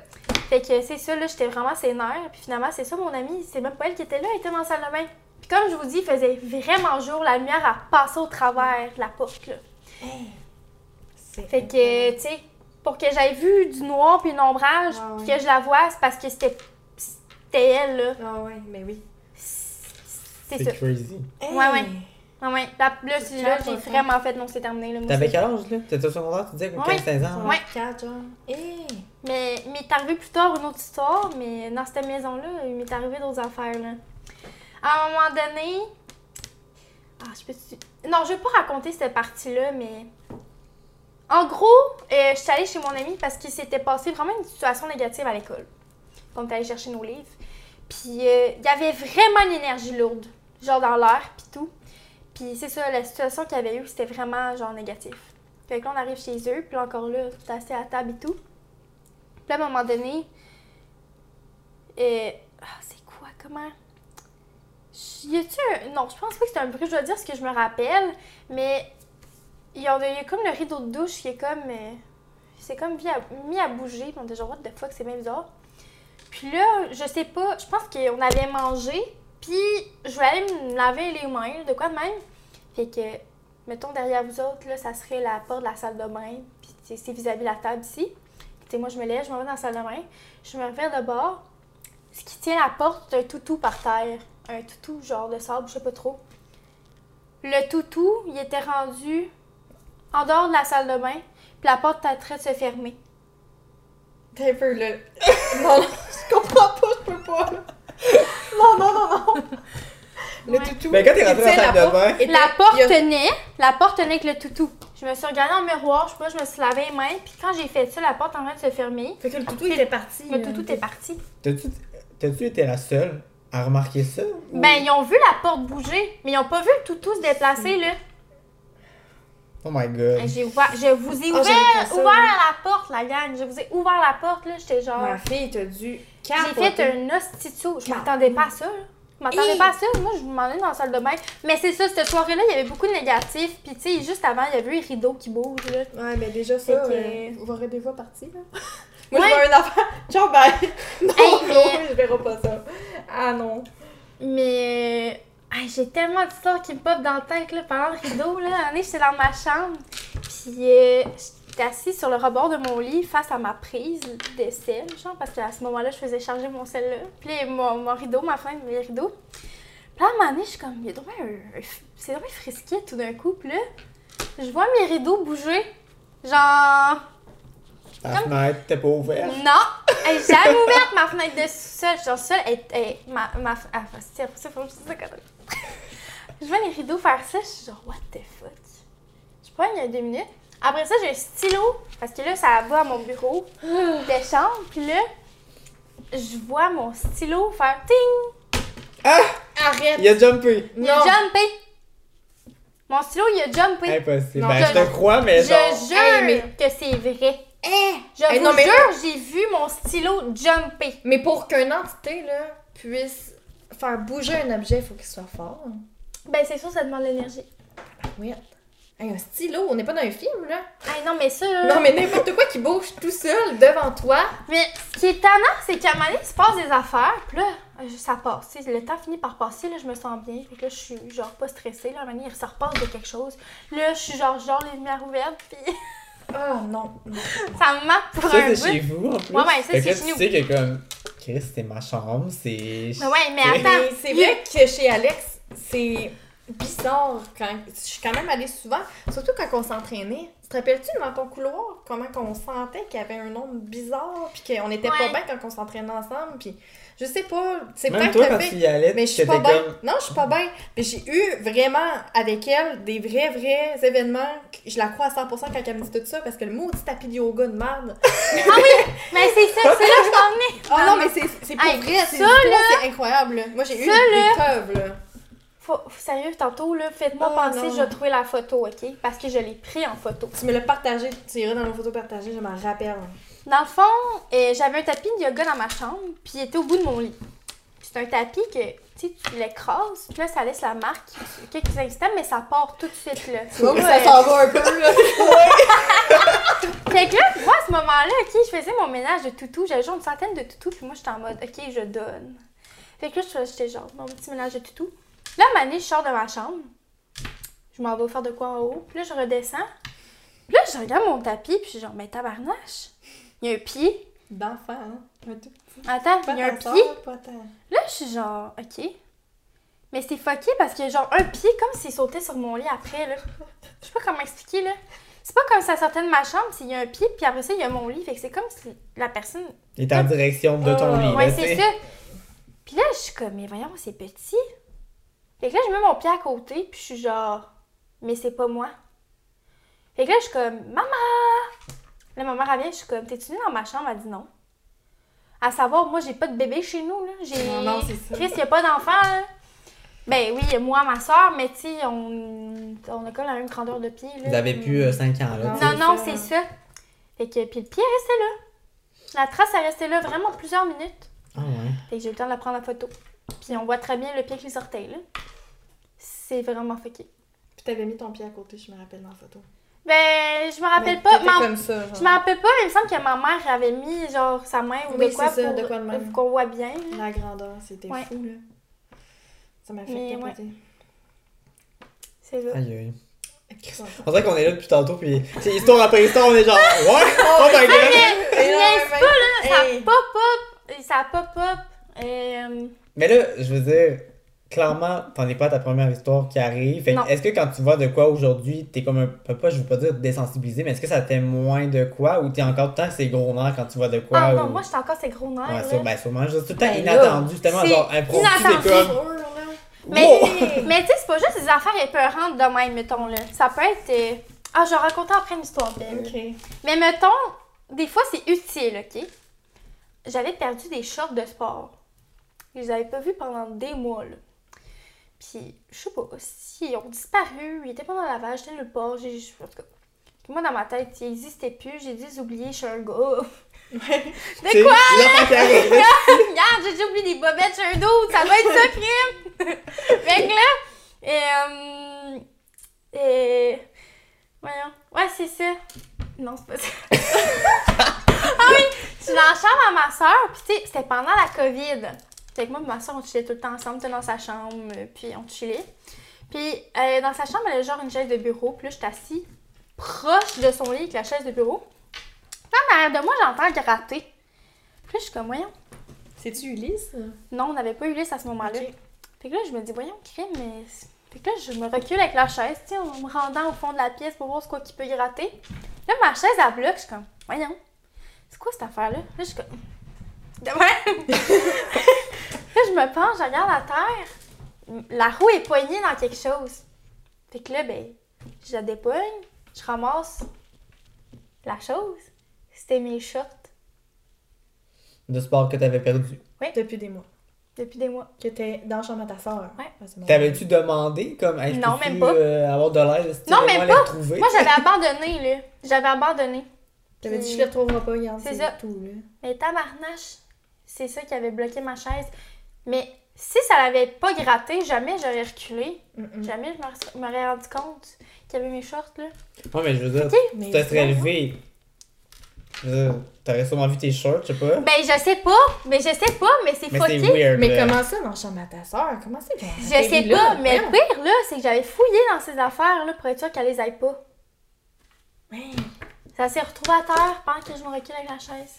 fait que c'est ça, là, j'étais vraiment ses nerfs. Puis finalement, c'est ça, mon amie, c'est même pas elle qui était là, elle était dans la salle de bain. Puis comme je vous dis, il faisait vraiment jour, la lumière a passé au travers de la porte, là. C'est Fait que, tu sais, pour que j'aille vu du noir puis une ombrage, Ah puis que je la vois, c'est parce que c'était c'était elle, là. Ah ouais, mais oui. C'est ça. crazy. Ouais, ouais. Ouais, ouais. Là, là, c'est là j'ai vraiment fait non, c'est terminé. T'avais quel âge, là? T'étais au secondaire, tu disais, Ouais. 15-16 ans? Ouais. 4 genre. Eh! Mais il m'est arrivé plus tard une autre histoire, mais dans cette maison-là, il m'est arrivé d'autres affaires. Là. À un moment donné. Ah, je peux. Non, je vais pas raconter cette partie-là, mais. En gros, euh, je suis allée chez mon ami parce qu'il s'était passé vraiment une situation négative à l'école. On est allé chercher nos livres. Puis euh, il y avait vraiment une énergie lourde, genre dans l'air, puis tout. Puis c'est ça, la situation qu'il y avait eu, c'était vraiment genre négatif. Fait que là, on arrive chez eux, puis encore là, tout assis à table et tout. Puis là, à un moment donné, euh, ah, c'est quoi, comment? Y a-tu un... Non, je pense pas que c'est un bruit, je dois dire ce que je me rappelle, mais il y, a, comme le rideau de douche qui est comme... euh, c'est comme mis à, mis à bouger, puis on était genre, what the fuck, c'est bien bizarre. Puis là, je sais pas, je pense qu'on avait mangé, puis je voulais aller me laver les mains, de quoi de même. Fait que, mettons, derrière vous autres, là, ça serait la porte de la salle de bain, puis c'est- vis-à-vis de la table ici. Tu sais, moi, je me lève, je m'en vais dans la salle de bain, je me reviens de bord. Ce qui tient la porte, c'est un toutou par terre. Un toutou, genre de sable, je sais pas trop. Le toutou, il était rendu en dehors de la salle de bain, puis la porte était de se fermer. T'as un peu, là. [LAUGHS] non, je comprends pas, je peux pas. [LAUGHS] Non, non, non, non. [LAUGHS] Le Ouais. toutou. Mais quand t'es qui rentré dans la salle de porte bain- était- La porte a- tenait, la porte tenait avec le toutou. Je me suis regardée en miroir, je sais pas, je me suis lavé les mains, puis quand j'ai fait ça, la porte en train de se fermer. Fait que le toutou était parti. Le euh, toutou est parti. T'as-tu t'as-tu été la seule à remarquer ça? ou- Ben, ils ont vu la porte bouger, mais ils ont pas vu le toutou se déplacer, là. Oh my god. J'ai ouvert, je vous ai Ah, ouvert, ça, ouvert la porte, la gang. Je vous ai ouvert la porte, là. J'étais genre. Ma fille, t'as dû J'ai fait un hostitio. Je m'attendais pas à ça, là. Je m'attendais pas à ça. Moi, je me demandais dans la salle de bain. Mais c'est ça, cette soirée-là, il y avait beaucoup de négatifs. Puis, tu sais, juste avant, il y avait eu les rideaux qui bougent, là. Ouais, mais déjà, ça, que- euh, vous aurez fois parti, là. [LAUGHS] Moi, Ouais. je vois une affaire. Ciao, bye. [LAUGHS] Non, Hey, non, mais- je verrai pas ça. Ah non. Mais hey, j'ai tellement d'histoires qui me pop dans la tête là, pendant le rideau. Là. Un j'étais dans ma chambre. Puis euh, j'étais assise sur le rebord de mon lit face à ma prise de sel, genre, parce qu'à ce moment-là, je faisais charger mon sel là. Puis mon, mon rideau, ma fenêtre, mes rideaux. Puis là, à un moment donné, je suis comme, il c'est bien frisquet tout d'un coup. Puis là, je vois mes rideaux bouger. Genre, La fenêtre t'es pas ouverte. non! Elle est jamais ouverte ma fenêtre de sous-sol. Genre, seule, elle, elle- ma, ma, ah, c'est ça, faut que je dise ça quand même. Je vois les rideaux faire ça, je suis genre, what the fuck? Je prends il y a deux minutes. Après ça, j'ai un stylo, parce que là, ça va à mon bureau de chambre. Puis là, je vois mon stylo faire ting! Ah! Arrête. Il a jumpé. Il a Non. jumpé! Mon stylo, il a jumpé. Impossible. Non, ben, je- je te crois, mais je genre. jure Hey, mais- que c'est vrai. Eh! Je Hey, vous non, mais- jure, j'ai vu mon stylo jumper. Mais pour qu'une entité, là, puisse faire bouger un objet, il faut qu'il soit fort. Ben, c'est sûr, ça demande de l'énergie. Oui. Hey, un stylo, on n'est pas dans un film, là. Hey, non, mais ça. là- Non, mais n'importe quoi qui bouge tout seul devant toi. Mais ce qui est tannant, c'est qu'à un moment donné, il se passe des affaires, puis là, ça passe. tu Le temps finit par passer, là, je me sens bien. Que là, je suis genre pas stressée. Là, à un moment donné, il se repasse de quelque chose. Là, je suis genre, genre les lumières ouvertes, puis Ah, non. non. [LAUGHS] ça me marque pour Ça, un c'est chez vous en plus. Ouais, ouais, ça, c'est chez tu nous. sais que comme. Chris, c'est ma chambre, c'est. Mais ouais, mais Mais attends. Mais c'est vrai que chez Alex, c'est bizarre. Quand... Je suis quand même allée souvent, surtout quand on s'entraînait. Tu te rappelles-tu dans ton couloir comment qu'on sentait qu'il y avait un nombre bizarre, puis qu'on était Ouais. pas bien quand on s'entraînait ensemble, puis je sais pas, c'est peut-être toi, quand fait- tu y allais, Mais je suis pas bien. comme. Non, je suis pas bien. Mais j'ai eu vraiment avec elle des vrais, vrais événements. Je la crois à 100% quand elle me dit tout ça parce que le maudit tapis de yoga de merde. Mais c'est ça, c'est là que je m'en venais. Ah non, mais c'est c'est pour Hey, vrai. ça, C'est incroyable. Moi, j'ai eu Ça, des preuves. Là. Faut, sérieux, tantôt, là, faites-moi Oh, penser, non. je vais trouver la photo, ok? Parce que je l'ai pris en photo. Tu me l'as partagé, tu iras dans nos photos partagées, je m'en rappelle. Dans le fond, euh, j'avais un tapis de yoga dans ma chambre, puis il était au bout de mon lit. C'est un tapis que, tu sais, tu l'écrases, puis là, ça laisse la marque quelques instants, mais ça part tout de suite, là. Tu vois ça s'en va un peu, là. [LAUGHS] Fait que là, moi, à ce moment-là, ok, je faisais mon ménage de toutou, j'avais genre une centaine de toutous, puis moi, j'étais en mode, ok, je donne. Fait que là, je- j'étais genre, mon petit ménage de toutou. Là, à je sors de ma chambre, je m'en vais faire de quoi en haut, puis là, je redescends, Puis là, je regarde mon tapis, puis je suis genre, mais tabarnache, il y a un pied. D'enfant, hein? Un tout petit. Attends, il y a un pied. Là, je suis genre, ok. Mais c'est fucké parce qu'il y a genre un pied comme s'il sautait sur mon lit après, là. Je sais pas comment expliquer, là. C'est pas comme ça sortait de ma chambre, s'il y a un pied, puis après ça, il y a mon lit. Fait que c'est comme si la personne. Il est en direction de ton Ah, lit. Ouais, c'est tu sais. ça. Puis là, je suis comme, mais voyons, c'est petit. Fait que là, je mets mon pied à côté, puis je suis genre, mais c'est pas moi. Fait que là, je suis comme, maman! Là, ma mère, elle vient, je suis comme, t'es-tu venue dans ma chambre? Elle dit non. À savoir, moi, j'ai pas de bébé chez nous, là. J'ai... Non, non, c'est ça. Chris, y a pas d'enfant, là. Ben oui, moi, ma soeur, mais tu sais, on... on a comme la même grandeur de pied, là. Vous avez plus 5 ans, là. Non. tu sais. Non, c'est ça. Fait que, puis le pied est resté là. La trace est restée là vraiment plusieurs minutes. Ah ouais. Fait que j'ai eu le temps de la prendre en photo. Puis on voit très bien le pied qui sortait, là. C'est vraiment fucké. Puis t'avais mis ton pied à côté, je me rappelle dans la photo. Ben, je me rappelle Mais pas. ma- comme ça, genre. Je me rappelle pas, mais il me semble que ma mère avait mis genre sa main ou Oui, de quoi ça, pour, de quoi de même. pour qu'on voit bien. là. La grandeur, c'était Ouais. fou, là. Ça m'a fait Mais capoter. C'est ça. Aïe, aïe. On dirait qu'on est là depuis tantôt, puis c'est histoire après histoire, on est genre, [LAUGHS] ouais, oh my god! Et là, ben, pas, là, ça hey. pop up. Ça pop up. Euh, Mais là, je veux dire, clairement, t'en es pas à ta première histoire qui arrive. Fait que Non. est-ce que quand tu vois de quoi aujourd'hui, t'es comme un peu, pas, je veux pas dire désensibilisé, mais est-ce que ça te fait moins de quoi? Ou t'es encore tout le temps ces gros nerfs quand tu vois de quoi? Ah non, moi j'étais encore ces gros nerfs. Ouais, ben sûrement, juste tout le temps Ben inattendu, c'est tellement genre impromptu, inattendu. c'est comme. Mais, Wow! mais tu sais, c'est pas juste des affaires épeurantes de même, mettons, là. Ça peut être... euh, Ah, je vais raconter après une histoire belle. Ok. Mais mettons, des fois, c'est utile, OK? J'avais perdu des shorts de sport. Je les avais pas vus pendant des mois, là. Puis, je sais pas, si ils ont disparu, ils étaient pas dans la lavage, j'étais nulle part, j'ai... En tout cas. Moi, dans ma tête, ils existaient plus, j'ai les oublier, je suis un gars. [LAUGHS] De quoi? [LAUGHS] Regarde, j'ai déjà oublié des bobettes chez un d'autre, ça doit être ça, crime! [LAUGHS] fait que là, et, euh, et, voyons, ouais, c'est ça. Non, c'est pas ça. ah oui, je suis dans la chambre à ma soeur, puis tu sais, c'était pendant la COVID. Fait que moi et ma soeur, on chillait tout le temps ensemble, dans sa chambre, euh, puis on chillait. Puis euh, dans sa chambre, elle avait genre une chaise de bureau, puis là, j'étais assis proche de son lit avec la chaise de bureau. Puis en arrière de moi, j'entends gratter. Puis là, je suis comme, voyons. C'est-tu Ulysse? Non, on n'avait pas Ulysse à ce moment-là. Ok. Fait que là, je me dis, voyons, crime, mais. Fait que là, je me recule avec la chaise, tu sais, en me rendant au fond de la pièce pour voir ce quoi qui peut gratter. Là, ma chaise, elle bloque, je suis comme, voyons, c'est quoi cette affaire-là? Là, je suis comme. [LAUGHS] De même. Là, je me penche, je regarde la terre. La roue est poignée dans quelque chose. Fait que là, ben, je la dépoigne, je ramasse la chose. C'était mes shorts De sport que t'avais perdu. Depuis des mois. depuis des mois. Que t'es dans la chambre à ta soeur. Ouais. T'avais-tu demandé comme, hey, Non, même pas. euh, avoir de l'aide? si tu Non, veux même pas. Moi, j'avais [LAUGHS] abandonné, là. J'avais abandonné. T'avais dit, je les retrouverai pas, regarde, C'est c'est ça. tout, là. Mais tabarnache, c'est ça qui avait bloqué ma chaise. Mais si ça l'avait pas gratté, jamais j'aurais reculé. Jamais je m'aurais- rendu compte qu'il y avait mes shorts, là. Ouais, mais je veux dire, tu te serais vraiment. levé. Je veux dire, T'aurais sûrement vu tes shorts, je sais pas. Ben, je sais pas. Mais je sais pas, mais c'est fucké. weird. Mais là. comment ça dans la chambre à ta soeur? Comment c'est qu'on Je sais pas, mais le pire, là, c'est que j'avais fouillé dans ces affaires, là, pour être sûre qu'elle les aille pas. Ça s'est retrouvé à terre pendant que je me recule avec la chaise.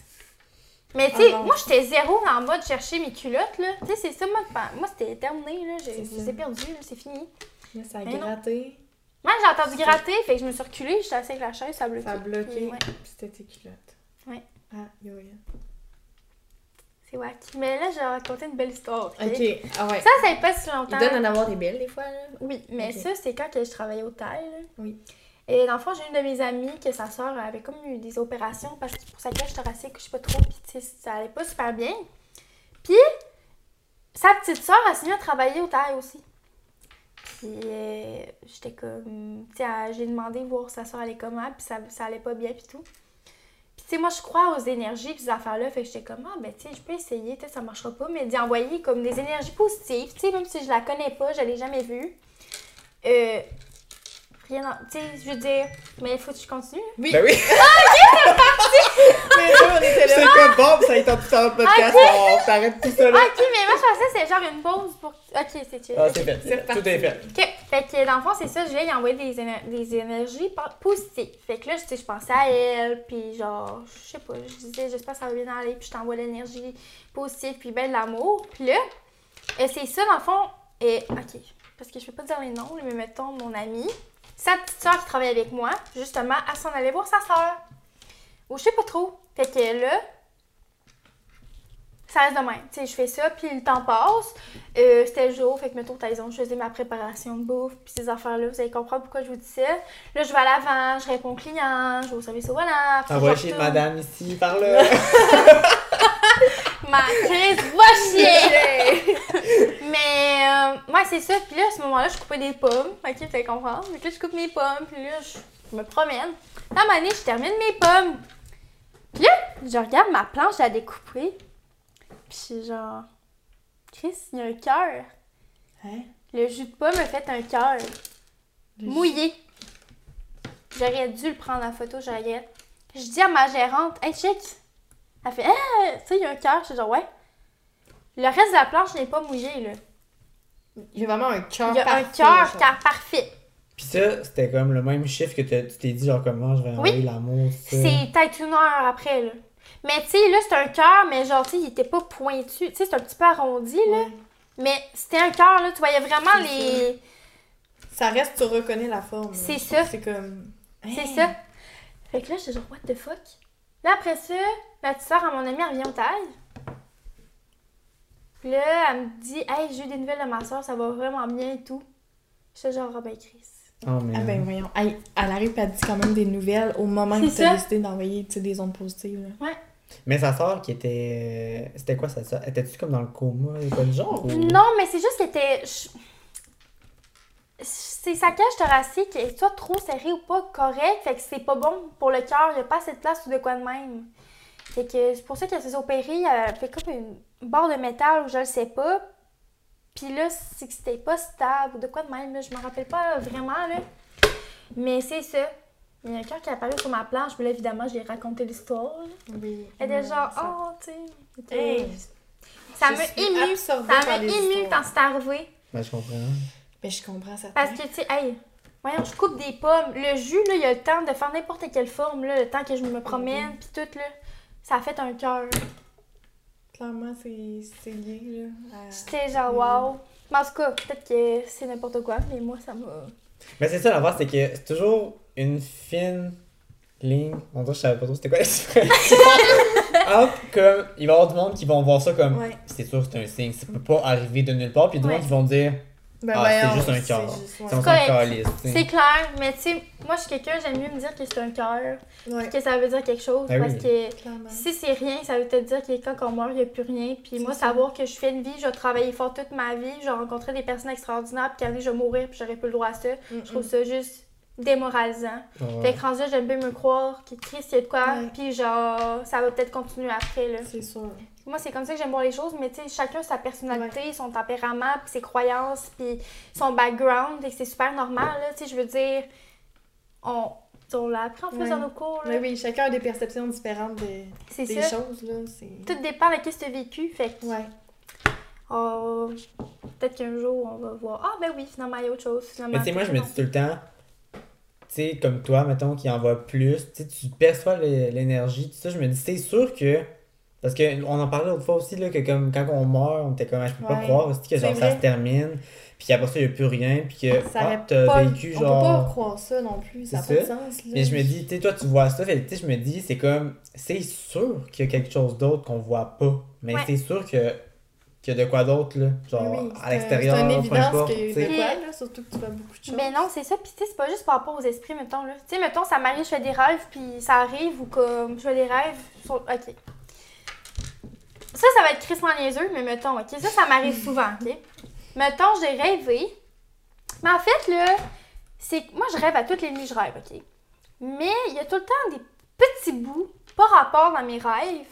Mais tu sais, Ah non. moi j'étais zéro le mode chercher mes culottes, là. Tu sais, c'est ça, moi, moi c'était terminé, là. Je les ai perdus, là, c'est fini. Là, ça a Mais gratté, Moi, j'ai entendu gratter, fait que je me suis reculée, j'étais assise avec la chaise, ça a bloqué. ça a bloqué, ouais, c'était tes culottes. Ouais. Ah, yo, yo. c'est wack. Mais là, j'ai raconté une belle histoire. ok? Ah ouais. Ça, ça fait pas si Il longtemps. donne en avoir des belles, des fois, là. Oui, mais ça, c'est quand que je travaillais au taille. là. Oui. Et dans le fond, j'ai une de mes amies que sa soeur avait comme eu des opérations parce que pour sa cage thoracique, je sais pas trop, puis tu ça allait pas super bien. Puis, sa petite soeur a signé à travailler au taille aussi. Puis, euh, j'étais comme. Tu sais, j'ai demandé voir sa soeur allait comment, puis ça, ça allait pas bien, puis tout. Puis, tu sais, moi, je crois aux énergies, puis ces affaires-là, fait que j'étais comme, ah, ben, tu sais, je peux essayer, peut-être ça marchera pas, mais d'y envoyer comme des énergies positives, tu sais, même si je la connais pas, je l'ai jamais vue. Euh, Rien en... Tu sais, je veux dire, mais il faut que je continue. Oui, Ben oui, [LAUGHS] mais là, on était c'est là. comme bon, ça est en tout en podcast, on t'arrête tout ça là. Ah, ok, mais moi, je pensais que c'était genre une pause pour. Ok, c'est chill. Ah, c'est fait, C'est tout est fait. Ok, fait que dans le fond, c'est ça, je voulais lui envoyer des, éner- des énergies positives. Fait que là, tu sais, je pensais à elle, puis genre, je sais pas, je disais, j'espère que ça va bien aller, puis je t'envoie l'énergie positive, puis ben de l'amour. Puis là, euh, c'est ça, dans le fond, et ok, parce que je peux pas dire les noms, mais mettons mon amie, sa petite soeur qui travaille avec moi, justement, elle s'en allait voir sa soeur. Ou je sais pas trop. Fait que là, ça reste de même. Tu sais, je fais ça, puis le temps passe. Euh, C'était le jour, fait que mettons, je faisais ma préparation de bouffe, puis ces affaires-là, vous allez comprendre pourquoi je vous dis ça. Là, je vais à l'avant, je réponds aux clients, je vais au service au je Envoie chez retourne. madame ici, par là. [LAUGHS] [LAUGHS] Ma crise, va chier! Mais, euh, ouais, c'est ça. Puis là, à ce moment-là, je coupais des pommes. Ok, tu vas comprendre. Que là, je coupe mes pommes. Puis là, je, me promène. Un moment donné, je termine mes pommes. Puis là, je regarde ma planche à découper. Puis je suis genre, Chris, il y a un cœur. Hein? Le jus de pomme a fait un cœur. Mouillé. J'aurais dû le prendre en photo, regrette. Je dis à ma gérante, hey, check. Elle fait, ah, tu sais, il y a un cœur. Je suis genre, ouais. Le reste de la planche n'est pas mouillé, là. Il y a vraiment un cœur Il y a un parfait, cœur car parfait. Puis ça, c'était comme le même chiffre que t'as- tu t'es dit, genre, comment je vais envoyer l'amour, tout ça. C'est peut-être une heure après, là. Mais tu sais, là, c'est un cœur, mais genre, tu sais, il était pas pointu. Tu sais, c'est un petit peu arrondi, là. Ouais. Mais c'était un cœur, là. Tu voyais vraiment les. Ça reste, tu reconnais la forme. C'est ça. C'est comme. C'est Hein? ça. Fait que là, j'étais genre, what the fuck? Là, après ça, la petite soeur à mon amie, elle revient au taille. Puis là, elle me dit, hey, j'ai eu des nouvelles de ma soeur, ça va vraiment bien et tout. J'étais genre, ah ben, Chris. Oh, mais... Ah ben voyons. Hey, elle arrive et elle dit quand même des nouvelles au moment que tu as décidé d'envoyer des ondes positives. là. Mais sa soeur qui était. C'était quoi sa soeur? Étais-tu comme dans le coma et pas du genre ou... Non, mais c'est juste qu'elle était. je- C'est sa cage thoracique qui est soit trop serrée ou pas correct, fait que c'est pas bon pour le cœur, il n'y a pas assez de place ou de quoi de même. Fait que c'est pour ça qu'elle s'est opérée, elle fait comme une barre de métal ou je le sais pas. Puis là, c'est que c'était pas stable ou de quoi de même, là, je me rappelle pas vraiment, là. Mais c'est ça. Il y a un cœur qui est apparu sur ma planche, mais là, évidemment, je lui ai raconté l'histoire. Oui. Elle était genre, ça- oh, tu sais. Hey, Ça m'a ému. Ça m'a ému quand c'est arrivé. Ben, je comprends. Ben, je comprends ça. Parce que, tu sais, hey, voyons, je coupe des pommes. Le jus, là, il y a le temps de faire n'importe quelle forme, là, le temps que je me promène, puis tout, là. Ça a fait un cœur. Clairement, c'est c'est lié, là. à- J'étais genre, wow. Mais en tout cas, peut-être que c'est n'importe quoi, mais moi, ça m'a. Mais c'est ça l'affaire, c'est que c'est toujours une fine ligne. On dirait que je savais pas trop c'était quoi l'expression. [LAUGHS] [LAUGHS] Comme, il va y avoir du monde qui vont voir ça comme, Ouais. c'est sûr que c'est un signe, ça peut pas arriver de nulle part. Puis du Ouais. monde qui vont dire, Ben, ah, c'est juste un cœur. c'est clair, mais tu sais, moi, je suis quelqu'un, j'aime mieux me dire que c'est un cœur, Ouais, que ça veut dire quelque chose, Ben parce oui. que clairement. si c'est rien, ça veut peut-être dire que quand on meurt, il n'y a plus rien. Puis moi, ça. savoir que je fais une vie, je vais travailler fort toute ma vie, je vais rencontrer des personnes extraordinaires, puis qu'à un moment donné, je vais mourir, puis j'aurai plus le droit à ça. Je trouve ça juste démoralisant. Ouais. Fait que rendu là, j'aime bien me croire que Chris, il y a de quoi, Ouais. puis genre, ça va peut-être continuer après, là. C'est sûr. Moi, c'est comme ça que j'aime voir les choses, mais tu sais, chacun sa personnalité, son tempérament, puis ses croyances, puis son background, et que c'est super normal, là. Tu sais, je veux dire, on, on l'a appris en Ouais. dans nos cours, là. Mais oui, chacun a des perceptions différentes de- des ça. choses, là. C'est... Tout dépend de ce que tu as vécu, fait que, Ouais. oh, peut-être qu'un jour, on va voir, ah ben oui, finalement, il y a autre chose, finalement. Mais tu sais, moi, je me dis tout le temps, tu sais, comme toi, mettons, qui envoie plus, tu sais, tu perçois l'é- l'énergie, tout ça, je me dis, c'est sûr que. Parce qu'on en parlait l'autre fois aussi, là, que comme quand on meurt, on était comme, Ah, je peux pas croire aussi que genre, ça se termine, puis après ça, il n'y a plus rien, puis que Ça ah, t'as pas- vécu On genre. peut pas croire ça non plus, ça n'a pas de sens, là. Mais je me dis, tu sais, toi, tu vois ça, fait que, tu sais, je me dis, c'est comme, c'est sûr qu'il y a quelque chose d'autre qu'on voit pas, mais Ouais. c'est sûr que qu'il y a de quoi d'autre, là, genre, Oui, à l'extérieur, C'est une peu évidence importe, qu'il y tu a de quoi, là, surtout que tu vois beaucoup de choses. Ben non, c'est ça. Puis tu sais, c'est pas juste par rapport aux esprits, mettons, là. Tu sais, mettons, ça m'arrive, je fais des rêves, puis ça arrive, ou comme, je fais des rêves, sur- OK. Ça, ça va être crissement niaiseux, mais mettons, OK, ça, ça m'arrive souvent, OK? Mettons, j'ai rêvé. Mais en fait, là, c'est moi, je rêve à toutes les nuits, je rêve, OK? Mais il y a tout le temps des petits bouts, pas rapport dans mes rêves,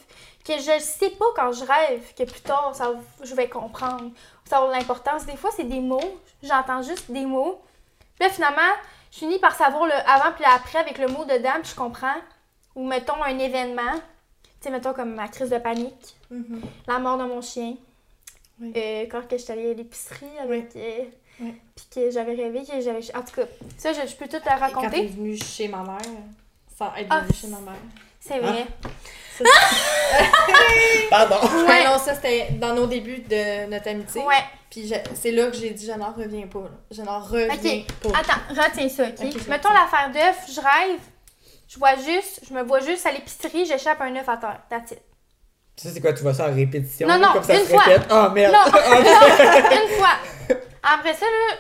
que je sais pas quand je rêve, que plus tard, ça, je vais comprendre. Ça a de l'importance. Des fois, c'est des mots, j'entends juste des mots, Puis finalement, je finis par savoir le avant puis le après avec le mot dedans, puis je comprends. Ou mettons un événement. Tu sais, mettons comme ma crise de panique, Mhm. la mort de mon chien. Oui. Euh, quand que j'étais allée à l'épicerie avec. euh, Oui. Puis que j'avais rêvé que j'avais. En tout cas, ça, je, je peux tout te le Quand t'es raconter. venue chez ma mère, sans être Ah, venue chez ma mère. C'est vrai. Ça, [LAUGHS] Pardon. Ouais, non, ça c'était dans nos débuts de notre amitié. Ouais. Puis je- c'est là que j'ai dit, je n'en reviens pas. là. Je n'en reviens pas. Attends, retiens ça, ok? Ok, je Mettons l'affaire d'œuf, je rêve. Je vois juste, je me vois juste à l'épicerie, j'échappe un œuf à terre. That's it. Ça, c'est quoi, tu vois ça en répétition? Non, non, comme ça une se fois. répète? Oh merde! Non, [LAUGHS] Ah, non, une fois. Après ça, là,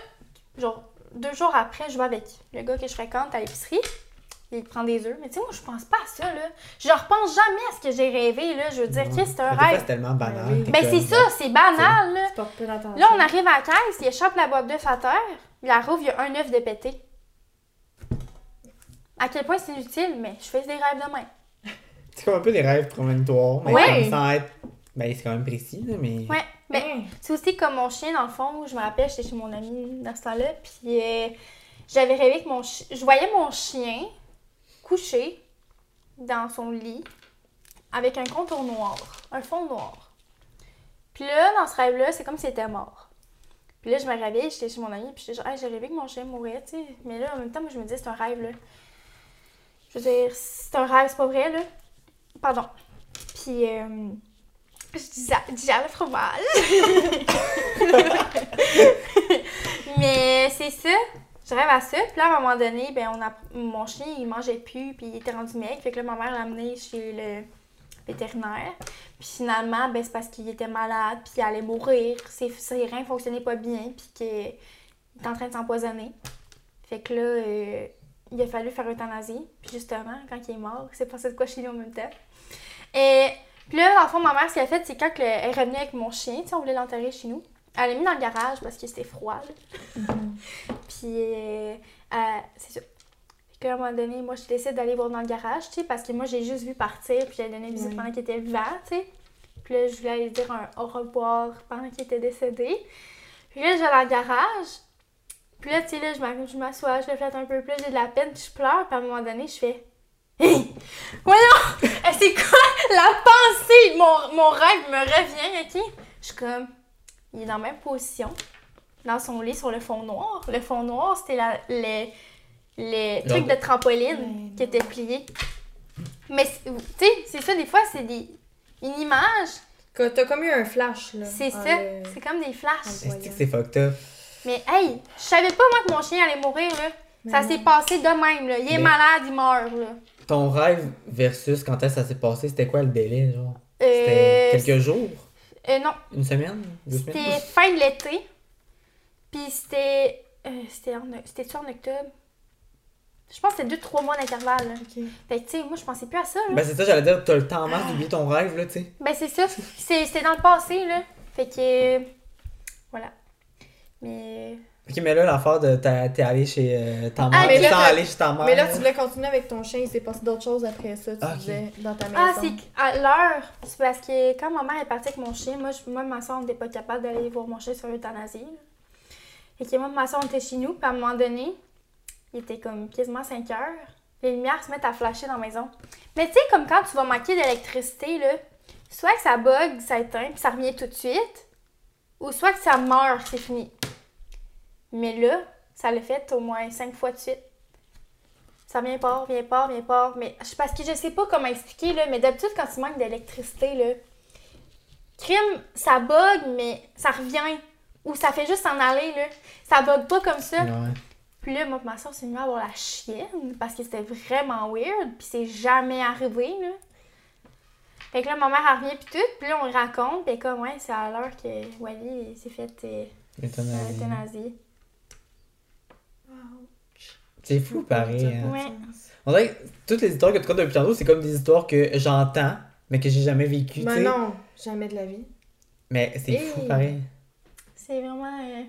genre, deux jours après, je vais avec le gars que je fréquente à l'épicerie. Il prend des œufs. Mais tu sais, moi, je pense pas à ça, là. Je repense jamais à ce que j'ai rêvé, là. Je veux dire, Chris, c'est un rêve. c'est tellement banal. Ben t'es Ben, c'est ça, c'est banal, là. Tu d'attention. Là, on arrive à la caisse, il échappe la boîte d'œufs à terre. Il la rouvre, il y a un œuf de pété. À quel point c'est inutile, mais je fais des rêves de même. C'est comme un peu des rêves prémonitoires. Mais Ouais. comme sans être. Ben, c'est quand même précis, là, mais. Ouais, mais Ben, c'est aussi comme mon chien, dans le fond, je me rappelle, j'étais chez mon ami dans ce temps-là, puis euh, j'avais rêvé que mon chien. Je voyais mon chien couché dans son lit avec un contour noir, un fond noir. Puis là, dans ce rêve-là, c'est comme s'il était mort. Puis là, je me réveille, j'étais chez mon ami, puis j'étais genre, Hey, j'ai rêvé que mon chien mourait, tu sais. Mais là, en même temps, moi, je me disais, c'est un rêve, là. Je veux dire, c'est un rêve, c'est pas vrai, là. Pardon. Puis, euh, je disais, disais le fromage. [LAUGHS] Mais c'est ça. Je rêve à ça. Puis là, à un moment donné, ben, on a, mon chien, il mangeait plus, puis il était rendu maigre. Fait que là, ma mère l'a amené chez le vétérinaire. Puis finalement, ben, c'est parce qu'il était malade, puis il allait mourir. Ses, ses reins fonctionnaient pas bien, puis qu'il était en train de s'empoisonner. Fait que là, euh, il a fallu faire euthanasie. Puis justement, quand il est mort, c'est passé de quoi chez lui en même temps. Et puis là, dans le fond, ma mère, ce qu'elle a fait, c'est quand le- elle est revenue avec mon chien, tu sais, on voulait l'enterrer chez nous. Elle l'a mis dans le garage parce que c'était froid. là. Puis, euh, euh, c'est ça. Là, à un moment donné, moi, je décide d'aller voir dans le garage, tu sais, parce que moi, j'ai juste vu partir, puis j'ai donné une visite Oui. pendant qu'il était vivant, tu sais. Puis là, je voulais aller dire un au revoir pendant qu'il était décédé. Puis là, je vais dans le garage. Puis là, tu sais, là, je m'a- je m'assois, je me flatte un peu plus, j'ai de la peine, puis je pleure, puis à un moment donné, je fais. Hey! Voyons! [LAUGHS] Euh, C'est quoi la pensée? Mon, mon rêve me revient, ok? Je suis comme. Il est dans la même position, dans son lit sur le fond noir. Le fond noir, c'était la, les, les trucs de- trampoline qui étaient pliés. Mais, tu sais, c'est ça, des fois, c'est des, une image. T'as comme eu un flash, là. C'est en ça. le- C'est comme des flashs. le c'est fucked up? Mais, hey, je savais pas, moi, que mon chien allait mourir, là. Ça Mais s'est passé de même, là. Il est Mais- malade, il meurt, là. Ton rêve versus quand est-ce que ça s'est passé, c'était quoi le délai, genre? Euh, C'était quelques jours? euh, non, Une semaine? C'était fin de l'été. Puis c'était. euh, c'était en, c'était en octobre? Je pense que c'était 2-3 mois d'intervalle. là. Ok. Fait que, tu sais, moi, je pensais plus à ça. Là. Ben c'est ça, j'allais dire, t'as le temps en masse d'oublier ton rêve, là, tu sais. Ben, c'est ça. C'est- C'était dans le passé, là. Fait que. euh, Voilà. Mais. Ok, mais là, l'affaire de t'es allé chez euh, ta Ah, mère, mais tu là, t'es t'as- allé chez ta mère. Mais là, tu voulais continuer avec ton chien, il s'est passé d'autres choses après ça, tu Ah, ok. disais, dans ta maison. Ah, c'est à l'heure. C'est parce que quand ma mère est partie avec mon chien, moi, je, moi ma soeur, on n'était pas capable d'aller voir mon chien sur l'euthanasie. Et que moi, ma soeur, on était chez nous. Puis à un moment donné, il était comme quasiment 5 heures. Les lumières se mettent à flasher dans la maison. Mais tu sais, comme quand tu vas manquer d'électricité, là, soit que ça bug, ça éteint, puis ça revient tout de suite, ou soit que ça meurt, c'est fini. Mais là, ça l'a fait au moins 5 fois de suite. Ça vient pas, vient pas, vient pas. Mais je- parce que je sais pas comment expliquer, là, mais d'habitude, quand tu manques d'électricité, là, crime, ça bug, mais ça revient. Ou ça fait juste s'en aller, là. Ça bug pas comme ça. Ouais. Puis là, moi ma soeur s'est à avoir la chienne parce que c'était vraiment weird. Puis c'est jamais arrivé, là. Fait que là, ma mère, elle revient, puis tout. Puis là, on raconte. Puis comme, ouais, c'est à l'heure que Wally s'est fait euh, Euthanasie. C'est fou, pareil. hein. Ouais. On dirait que toutes les histoires que tu comptes depuis tantôt, c'est comme des histoires que j'entends, mais que j'ai jamais vécues, Ben non, jamais de la vie. Mais c'est fou, pareil. C'est vraiment. euh,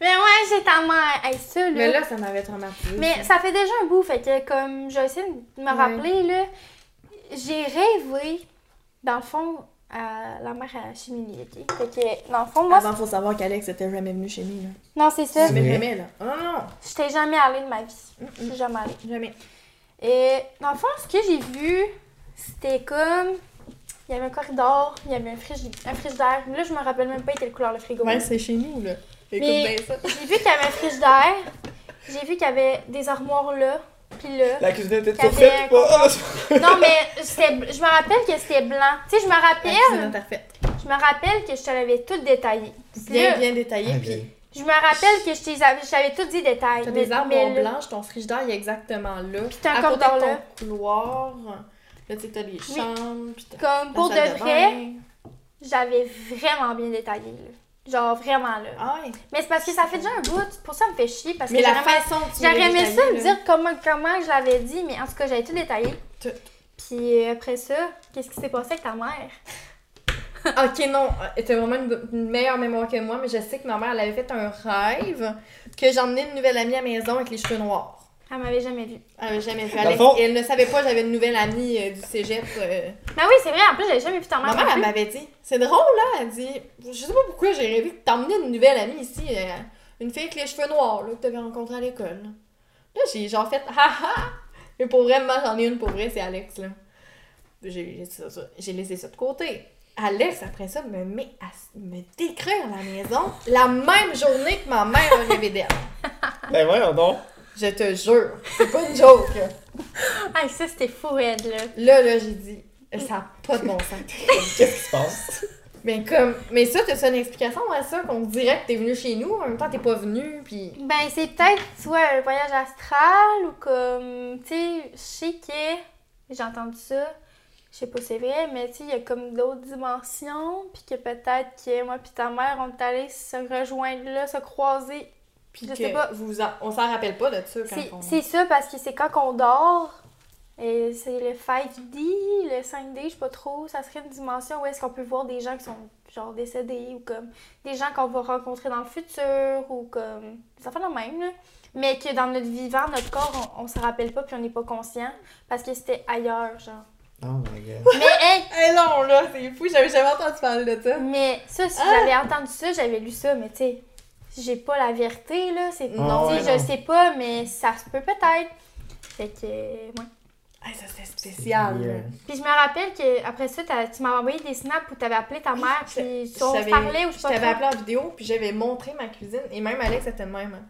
Mais ouais, j'ai tellement. Hey, ça, là. Mais là, ça m'avait traumatisé. Mais ça fait déjà un bout, fait que comme je vais essayer de me Ouais. rappeler, là, j'ai rêvé, dans le fond, à la mère à Chimini, ok? Fait que, dans le fond, moi, Avant, faut savoir qu'Alex était jamais venu chez nous, là. non, c'est ça. Jamais, jamais, là. Oh, non, non, J'étais jamais allée de ma vie. Je suis jamais allée. jamais. Et dans le fond, ce que j'ai vu, c'était comme. Il y avait un corridor, il y avait un, frigi- un frigidaire. Là, je me rappelle même pas quelle couleur le frigo. Ouais, c'est chez nous, là. Écoute Mais- bien ça. J'ai vu qu'il y avait un frigidaire. J'ai vu qu'il y avait des armoires là. Puis là. La cuisine était T'avais toute faite un ou pas? Non, mais c'était- je me rappelle que c'était blanc. Tu sais, je me La cuisine rappelle. parfaite. Je me rappelle que je te l'avais tout détaillé. Bien, là, bien détaillé. Ah, Puis, bien. Je me rappelle que je t'avais tout dit détail. t'as mais- des arbres blanches, ton frigidaire, il est exactement là. Puis t'as un à côté de ton là. couloir. Là, tu sais, t'as les chambres. Puis t'as Comme pour de salle vrai, j'avais vraiment bien détaillé. Là. Genre vraiment là. Ah. Mais c'est parce que ça fait déjà un bout. Pour ça, ça me fait chier. Parce que Mais la j'aurais aimé- façon que j'aurais aimé ça me dire comment, comment je l'avais dit, mais en tout cas, j'avais tout détaillé. Tout. Puis euh, après ça, qu'est-ce qui s'est passé avec ta mère? [LAUGHS] Ok, non, t'as vraiment une, une meilleure mémoire que moi, mais je sais que ma mère, elle avait fait un rêve que j'emmenais une nouvelle amie à la maison avec les cheveux noirs. Elle m'avait jamais vue. Elle avait jamais vu Dans le Alex. fond- Et elle ne savait pas que j'avais une nouvelle amie euh, du cégep. euh. Ben oui, c'est vrai, en plus, j'avais jamais vu ta mère. Ma mère, elle m'avait dit. C'est drôle, là. Elle dit. Je sais pas pourquoi j'ai rêvé que t'emmenais une nouvelle amie ici. euh, une fille avec les cheveux noirs, là, que t'avais rencontrée à l'école. Là, j'ai genre fait. Ha ha! Mais pour vrai, moi, j'en ai une pour vrai, c'est Alex, là. J'ai j'ai ça- j'ai laissé ça de côté. Alex, après ça, me met à me décrire la maison la même journée que ma mère a rêvé d'elle. Ben voyons donc. Je te jure, c'est pas une joke. Ah, [LAUGHS] ça, c'était fou, raide, là. Là, là, j'ai dit, ça n'a pas de bon sens. [LAUGHS] Qu'est-ce qui se passe? Mais comme, mais ça, t'as ça une explication à ça, qu'on dirait que t'es venu chez nous, en même temps t'es pas venu, puis Ben, c'est peut-être soit un voyage astral ou comme. Tu sais, je sais que. J'ai entendu ça. Je sais pas si c'est vrai, mais tu sais, il y a comme d'autres dimensions. Puis que peut-être que moi puis ta mère, on est allés se rejoindre là, se croiser. Puis Je que sais pas. vous en- on s'en rappelle pas de ça quand C'est on... c'est ça parce que c'est quand on dort. Et c'est le 5D, le 5D, je sais pas trop. Ça serait une dimension où est-ce qu'on peut voir des gens qui sont genre décédés ou comme des gens qu'on va rencontrer dans le futur ou comme des enfants de même là. Mais que dans notre vivant, notre corps, on, on se rappelle pas puis on n'est pas conscient parce que c'était ailleurs, genre. Oh my god. [LAUGHS] Mais hey, [LAUGHS] Eh non, là, c'est fou, j'avais jamais entendu parler de ça. mais ça, si Ah! j'avais entendu ça, j'avais lu ça, mais tu sais, j'ai pas la vérité là. C'est, Non, tu sais, ouais, je non. sais pas, mais ça se peut peut-être. Fait que, ouais. Eh, ça c'était spécial. Puis je me rappelle que après ça, t'as- tu m'as envoyé des snaps où t'avais appelé ta mère, Je- puis je on se t'avais- parlait ou je Je sais pas t'avais trop. appelé en vidéo, puis j'avais montré ma cuisine, et même Alex était de même. hein.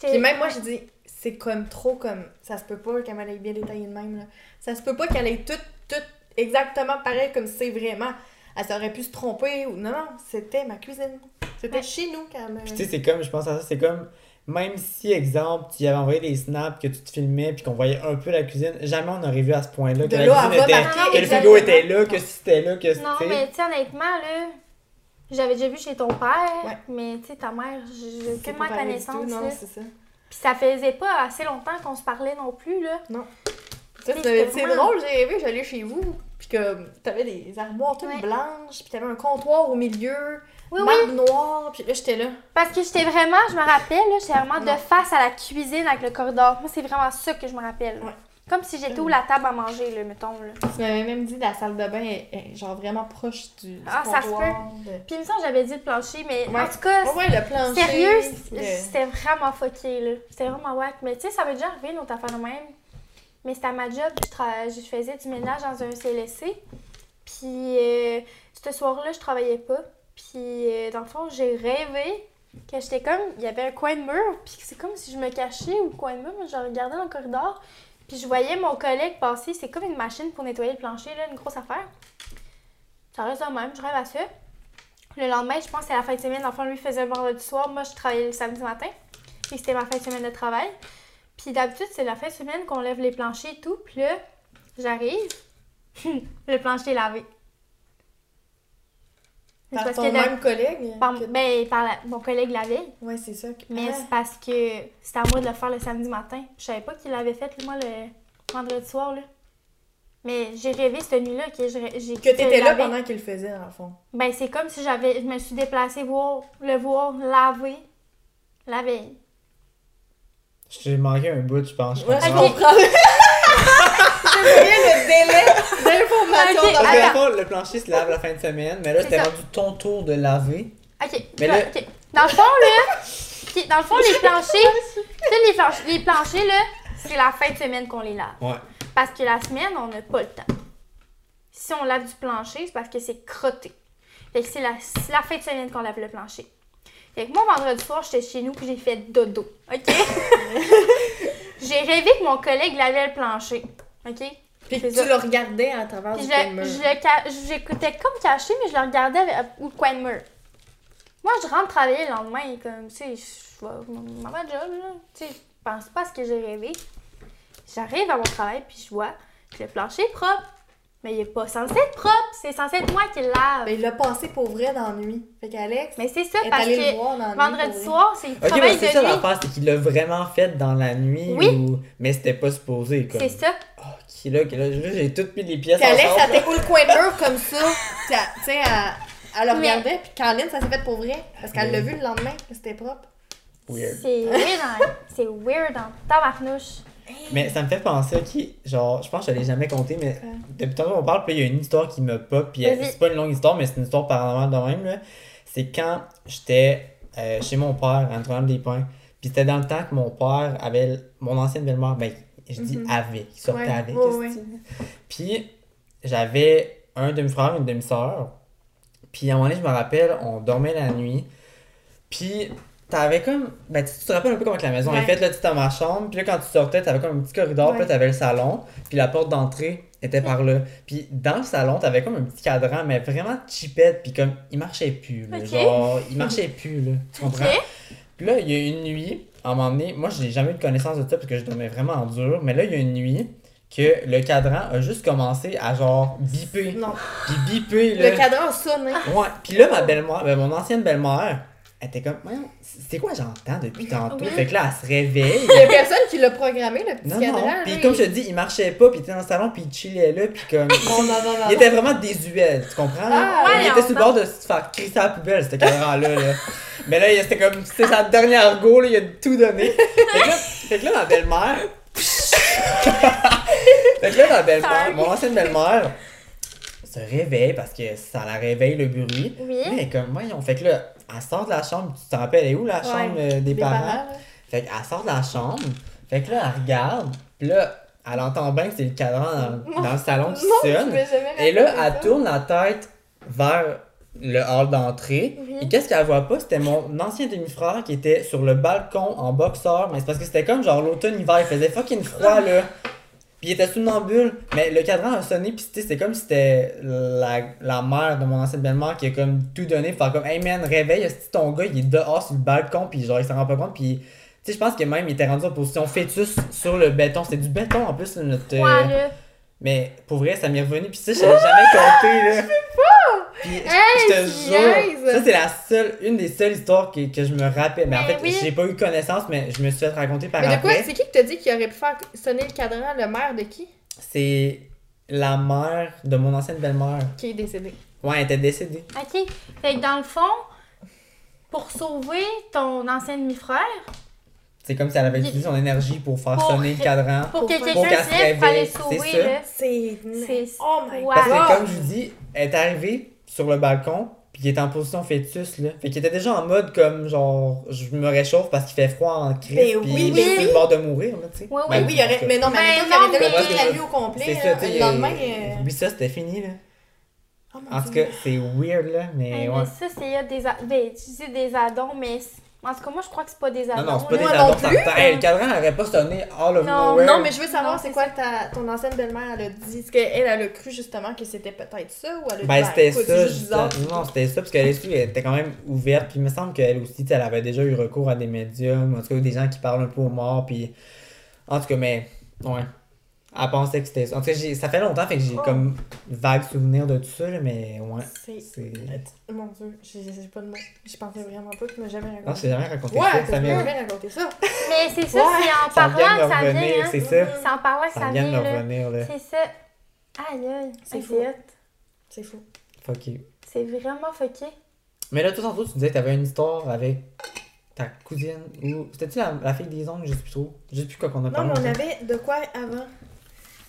Puis même moi, j'ai dit, c'est comme trop comme. Ça se peut pas qu'elle m'ait bien détaillé de même. Là. Ça se peut pas qu'elle ait tout, tout exactement pareil comme c'est vraiment. Elle aurait pu se tromper ou. Non, non, c'était ma cuisine. C'était chez nous qu'elle me. Puis tu sais, c'est comme, je pense à ça, c'est comme, même si, exemple, tu y avais envoyé des snaps, que tu te filmais, puis qu'on voyait un peu la cuisine, jamais on aurait vu à ce point-là que De la cuisine était, remarquer que le frigo était là, que si c'était là, que Non, tu sais. mais tu sais, honnêtement, là, j'avais déjà vu chez ton père, Ouais. mais tu sais, ta mère, j'ai aucunement connaissance. tout, non, c'est ça. Puis ça faisait pas assez longtemps qu'on se parlait non plus, là. Puis tu c'était c'est vraiment- drôle, j'ai rêvé, j'allais chez vous, puis que t'avais des armoires toutes Ouais. blanches, puis t'avais un comptoir au milieu, Oui, oui. noire, puis là, j'étais là. Parce que j'étais vraiment, je me rappelle, là, j'étais vraiment Non. de face à la cuisine avec le corridor. Moi, c'est vraiment ça que je me rappelle. Ouais. Comme si j'étais où la table à manger, là, mettons. Là. Tu m'avais même dit la salle de bain est, est genre vraiment proche du, du Ah, ça se de- Puis, il me semble que j'avais dit le plancher, mais Ouais. en tout cas, Ouais, ouais, le plancher. Sérieux, le- c'était vraiment fucké, là. C'était vraiment wack. Mais tu sais, ça m'est déjà arrivé une autre affaire de même. Mais c'était à ma job, je, tra- je faisais du ménage dans un CLSC. Puis, euh, ce soir-là, je travaillais pas. Puis, euh, dans le fond, j'ai rêvé que j'étais comme. Il y avait un coin de mur, puis c'est comme si je me cachais au coin de mur, mais je regardais dans le corridor. Puis, je voyais mon collègue passer. C'est comme une machine pour nettoyer le plancher, là, une grosse affaire. Ça reste de même, je rêve à ça. Le lendemain, je pense que c'est la fin de semaine. Enfin, lui faisait le vendredi soir. Moi, je travaillais le samedi matin. Puis c'était ma fin de semaine de travail. Puis d'habitude, c'est la fin de semaine qu'on lève les planchers et tout. Puis là, j'arrive. [LAUGHS] le plancher est lavé. Par parce ton que même collègue? par, que- ben, par la- mon collègue l'avait. Ouais, c'est ça. que- Mais Ah. c'est parce que c'était à moi de le faire le samedi matin. Je savais pas qu'il l'avait fait, moi, le vendredi soir. Là. Mais j'ai rêvé cette nuit-là que j'ai. Que t'étais là pendant qu'il le faisait, dans le fond. Ben, c'est comme si j'avais, je me suis déplacée voir, le voir laver la veille. J'ai manqué un bout, je pense. Ouais, je comprends. [LAUGHS] le délai d'information dans le fond, le plancher se lave la fin de semaine, mais là, c'était rendu ton tour de laver. Ok. Mais là. Dans le fond, là, ok, dans le fond, les planchers, tu sais, les, planch- les planchers, là, c'est la fin de semaine qu'on les lave. Ouais. Parce que la semaine, on n'a pas le temps. Si on lave du plancher, c'est parce que c'est crotté. Fait que c'est la, c'est la fin de semaine qu'on lave le plancher. Fait que moi, vendredi soir, j'étais chez nous puis j'ai fait dodo. OK? [LAUGHS] j'ai rêvé que mon collègue lavait le plancher. OK? Puis ça. tu le regardais à travers Puis du je, coin de mur. j'écoutais comme caché, mais je le regardais avec, au coin de mur. Moi, je rentre travailler le lendemain, et comme, tu sais, je vais à job, là. Tu sais, je pense pas à ce que j'ai rêvé. J'arrive à mon travail, puis je vois que le plancher est propre. Mais il est pas censé être propre, c'est censé être moi qui le lave. Ben, il l'a passé pour vrai dans la nuit. Fait qu'Alex Mais c'est ça, est parce allé le que voir dans la nuit. vendredi soir, c'est le Ok, mais travail c'est ça de nuit. l'affaire, c'est qu'il l'a vraiment fait dans la nuit. Oui. Ou... Mais c'était pas supposé, comme. C'est ça. Ok, là, ok, là, là, j'ai toutes mis les pièces Puis Alex, elle était au coin de mur [LAUGHS] comme ça. Tu sais, elle, elle le Mais- regardait. Puis Caroline, ça s'est fait pour vrai. Parce qu'elle l'a vu le lendemain. que C'était propre. Weird. C'est weird, hein. c'est weird en tabarnouche. Mais ça me fait penser, ok, genre, je pense que je l'ai jamais compté, mais depuis tantôt on parle, puis il y a une histoire qui me pop, puis euh, c'est pas une longue histoire, mais c'est une histoire paranormale de même, là. C'est quand j'étais euh, chez mon père, à Notre-Dame des Pins, puis c'était dans le temps que mon père avait, mon ancienne belle-mère, ben, je dis Mhm. avait, il sortait Ouais, avec, ouais. Puis j'avais un demi-frère, une demi-sœur, puis à un moment donné, je me rappelle, on dormait la nuit, puis t'avais comme. Ben, tu, tu te rappelles un peu comment que la maison Ouais. est faite, là, tu étais dans ma chambre, puis là, quand tu sortais, t'avais comme un petit corridor, puis là, t'avais le salon, puis la porte d'entrée était par là. Puis dans le salon, t'avais comme un petit cadran, mais vraiment cheapette, puis comme, il marchait plus, là. Genre, il marchait plus, là. Tu comprends? Puis là, il y a une nuit, à un moment donné, moi, j'ai jamais eu de connaissance de ça, parce que je dormais vraiment en dur, mais là, il y a une nuit que le cadran a juste commencé à genre biper. Non. Puis biper, là. Le cadran a sonné. Ouais, puis là, ma belle-mère, ben, mon ancienne belle-mère, elle était comme, c'est quoi j'entends depuis tantôt? Oui. Fait que là, elle se réveille. Il y a personne qui l'a programmé, le petit Non, cadran. non. Puis il- comme je te dis, il marchait pas, puis il était dans le salon, puis il chillait là, puis comme. [LAUGHS] Non, non, non, non. il était vraiment désuet, tu comprends? Ah, il était sur le bord de se faire crisser à la poubelle, ce cadran-là. Là. Mais là, c'était comme, c'était sa dernière go, là, il a tout donné. Fait que là, fait que là ma belle-mère. [LAUGHS] fait que là, ma belle-mère, mon ancienne belle-mère, se réveille parce que ça la réveille le bruit. Oui. Mais comme, voyons, fait que là, elle sort de la chambre, tu te rappelles, elle est où la Ouais, chambre euh, des parents? parents. Fait qu'elle sort de la chambre, fait que là, elle regarde, puis là, elle entend bien que c'est le cadran dans, dans le salon qui [LAUGHS] Non, sonne. Et là, elle ça. tourne la tête vers le hall d'entrée. Oui. Et qu'est-ce qu'elle voit pas? C'était mon ancien demi-frère qui était sur le balcon en boxeur. Mais c'est parce que c'était comme genre l'automne-hiver. Il faisait fucking froid, là. Puis il était somnambule. Mais le cadran a sonné, puis tu sais, c'est comme si c'était la, la mère de mon ancienne belle-mère qui a comme tout donné pour faire comme Hey man, réveille, ton gars il est dehors sur le balcon, puis genre il s'en rend pas compte, puis. Tu sais, je pense que même il était rendu en position fœtus sur le béton. C'était du béton en plus, notre. euh, Ouais, là. mais pour vrai, ça m'est revenu. Puis ça, je l'avais jamais compté, là. Je pas! Puis je- je te jure, ça c'est la seule, une des seules histoires que, que je me rappelle. Mais en fait, oui. j'ai pas eu connaissance, mais je me suis fait raconter par Mais de quoi? après. C'est qui qui t'a dit qu'il aurait pu faire sonner le cadran? Le maire de qui? C'est la mère de mon ancienne belle-mère. Qui est décédé. Ouais, elle était décédée. OK. Fait que dans le fond, pour sauver ton ancien demi-frère, C'est comme si elle avait Il- utilisé son énergie pour faire Pour- sonner le cadran. pour Pour que quelqu'un pour qu'elle se réveille, sauver, c'est ça. C'est. Oh my Ouais. Parce que god! comme je vous dis, elle est arrivée sur le balcon, puis il était en position fœtus, là. Fait qu'il était déjà en mode comme genre, je me réchauffe parce qu'il fait froid en crise, Ben puis oui, il est oui. sur le bord de mourir, là, tu sais. Oui, oui. Mais Ben, oui, il y aurait. Mais non, mais Ben admettons non, qu'il avait mais- donné toute la nuit au complet. C'est là, ça, tu sais. Le lendemain. euh, Oublie ça, c'était fini, là. oh En tout cas, c'est weird, là, mais ouais. mais ça, c'est il y a des, a- ben, tu dis des addons, mais en tout cas, moi, je crois que c'est pas des addons. Non, non, c'est pas des Moi non plus. Hey, le cadran n'aurait pas sonné all of Non, nowhere. Non, mais je veux savoir, c'est quoi que ta, ton ancienne belle-mère, elle a dit? Est-ce qu'elle, elle a cru justement que c'était peut-être ça ou elle a dit, Ben, c'était ça, c'est juste bizarre. Non, c'était ça, parce qu'elle elle était quand même ouverte, puis il me semble qu'elle aussi, elle avait déjà eu recours à des médiums, en tout cas, des gens qui parlent un peu aux morts, puis. En tout cas, mais. Ouais. Elle pensait que c'était ça. En tout cas, j'ai- ça fait longtemps, fait que j'ai Oh. comme vague souvenir de tout ça, là, mais ouais. C'est. Mon dieu, j'ai pas de mots. Je pensais vraiment pas que tu m'as jamais Non, je raconté. t'ai jamais raconté Ouais, ça. t'as Ça m'est- jamais raconté ça. Mais c'est ça, Ouais. c'est en parlant que ça vient. hein. c'est ça. C'est en parlant que Ça ça vient de là. revenir, là. C'est ça. Aïe, aïe. C'est fou. C'est fou. C'est vraiment fucké. Mais là, tout tantôt, tu disais que t'avais une histoire avec ta cousine, ou. C'était-tu la, la fille des ongles, je sais plus trop. Je sais plus quoi qu'on a Non, parlé. mais on avait de quoi avant?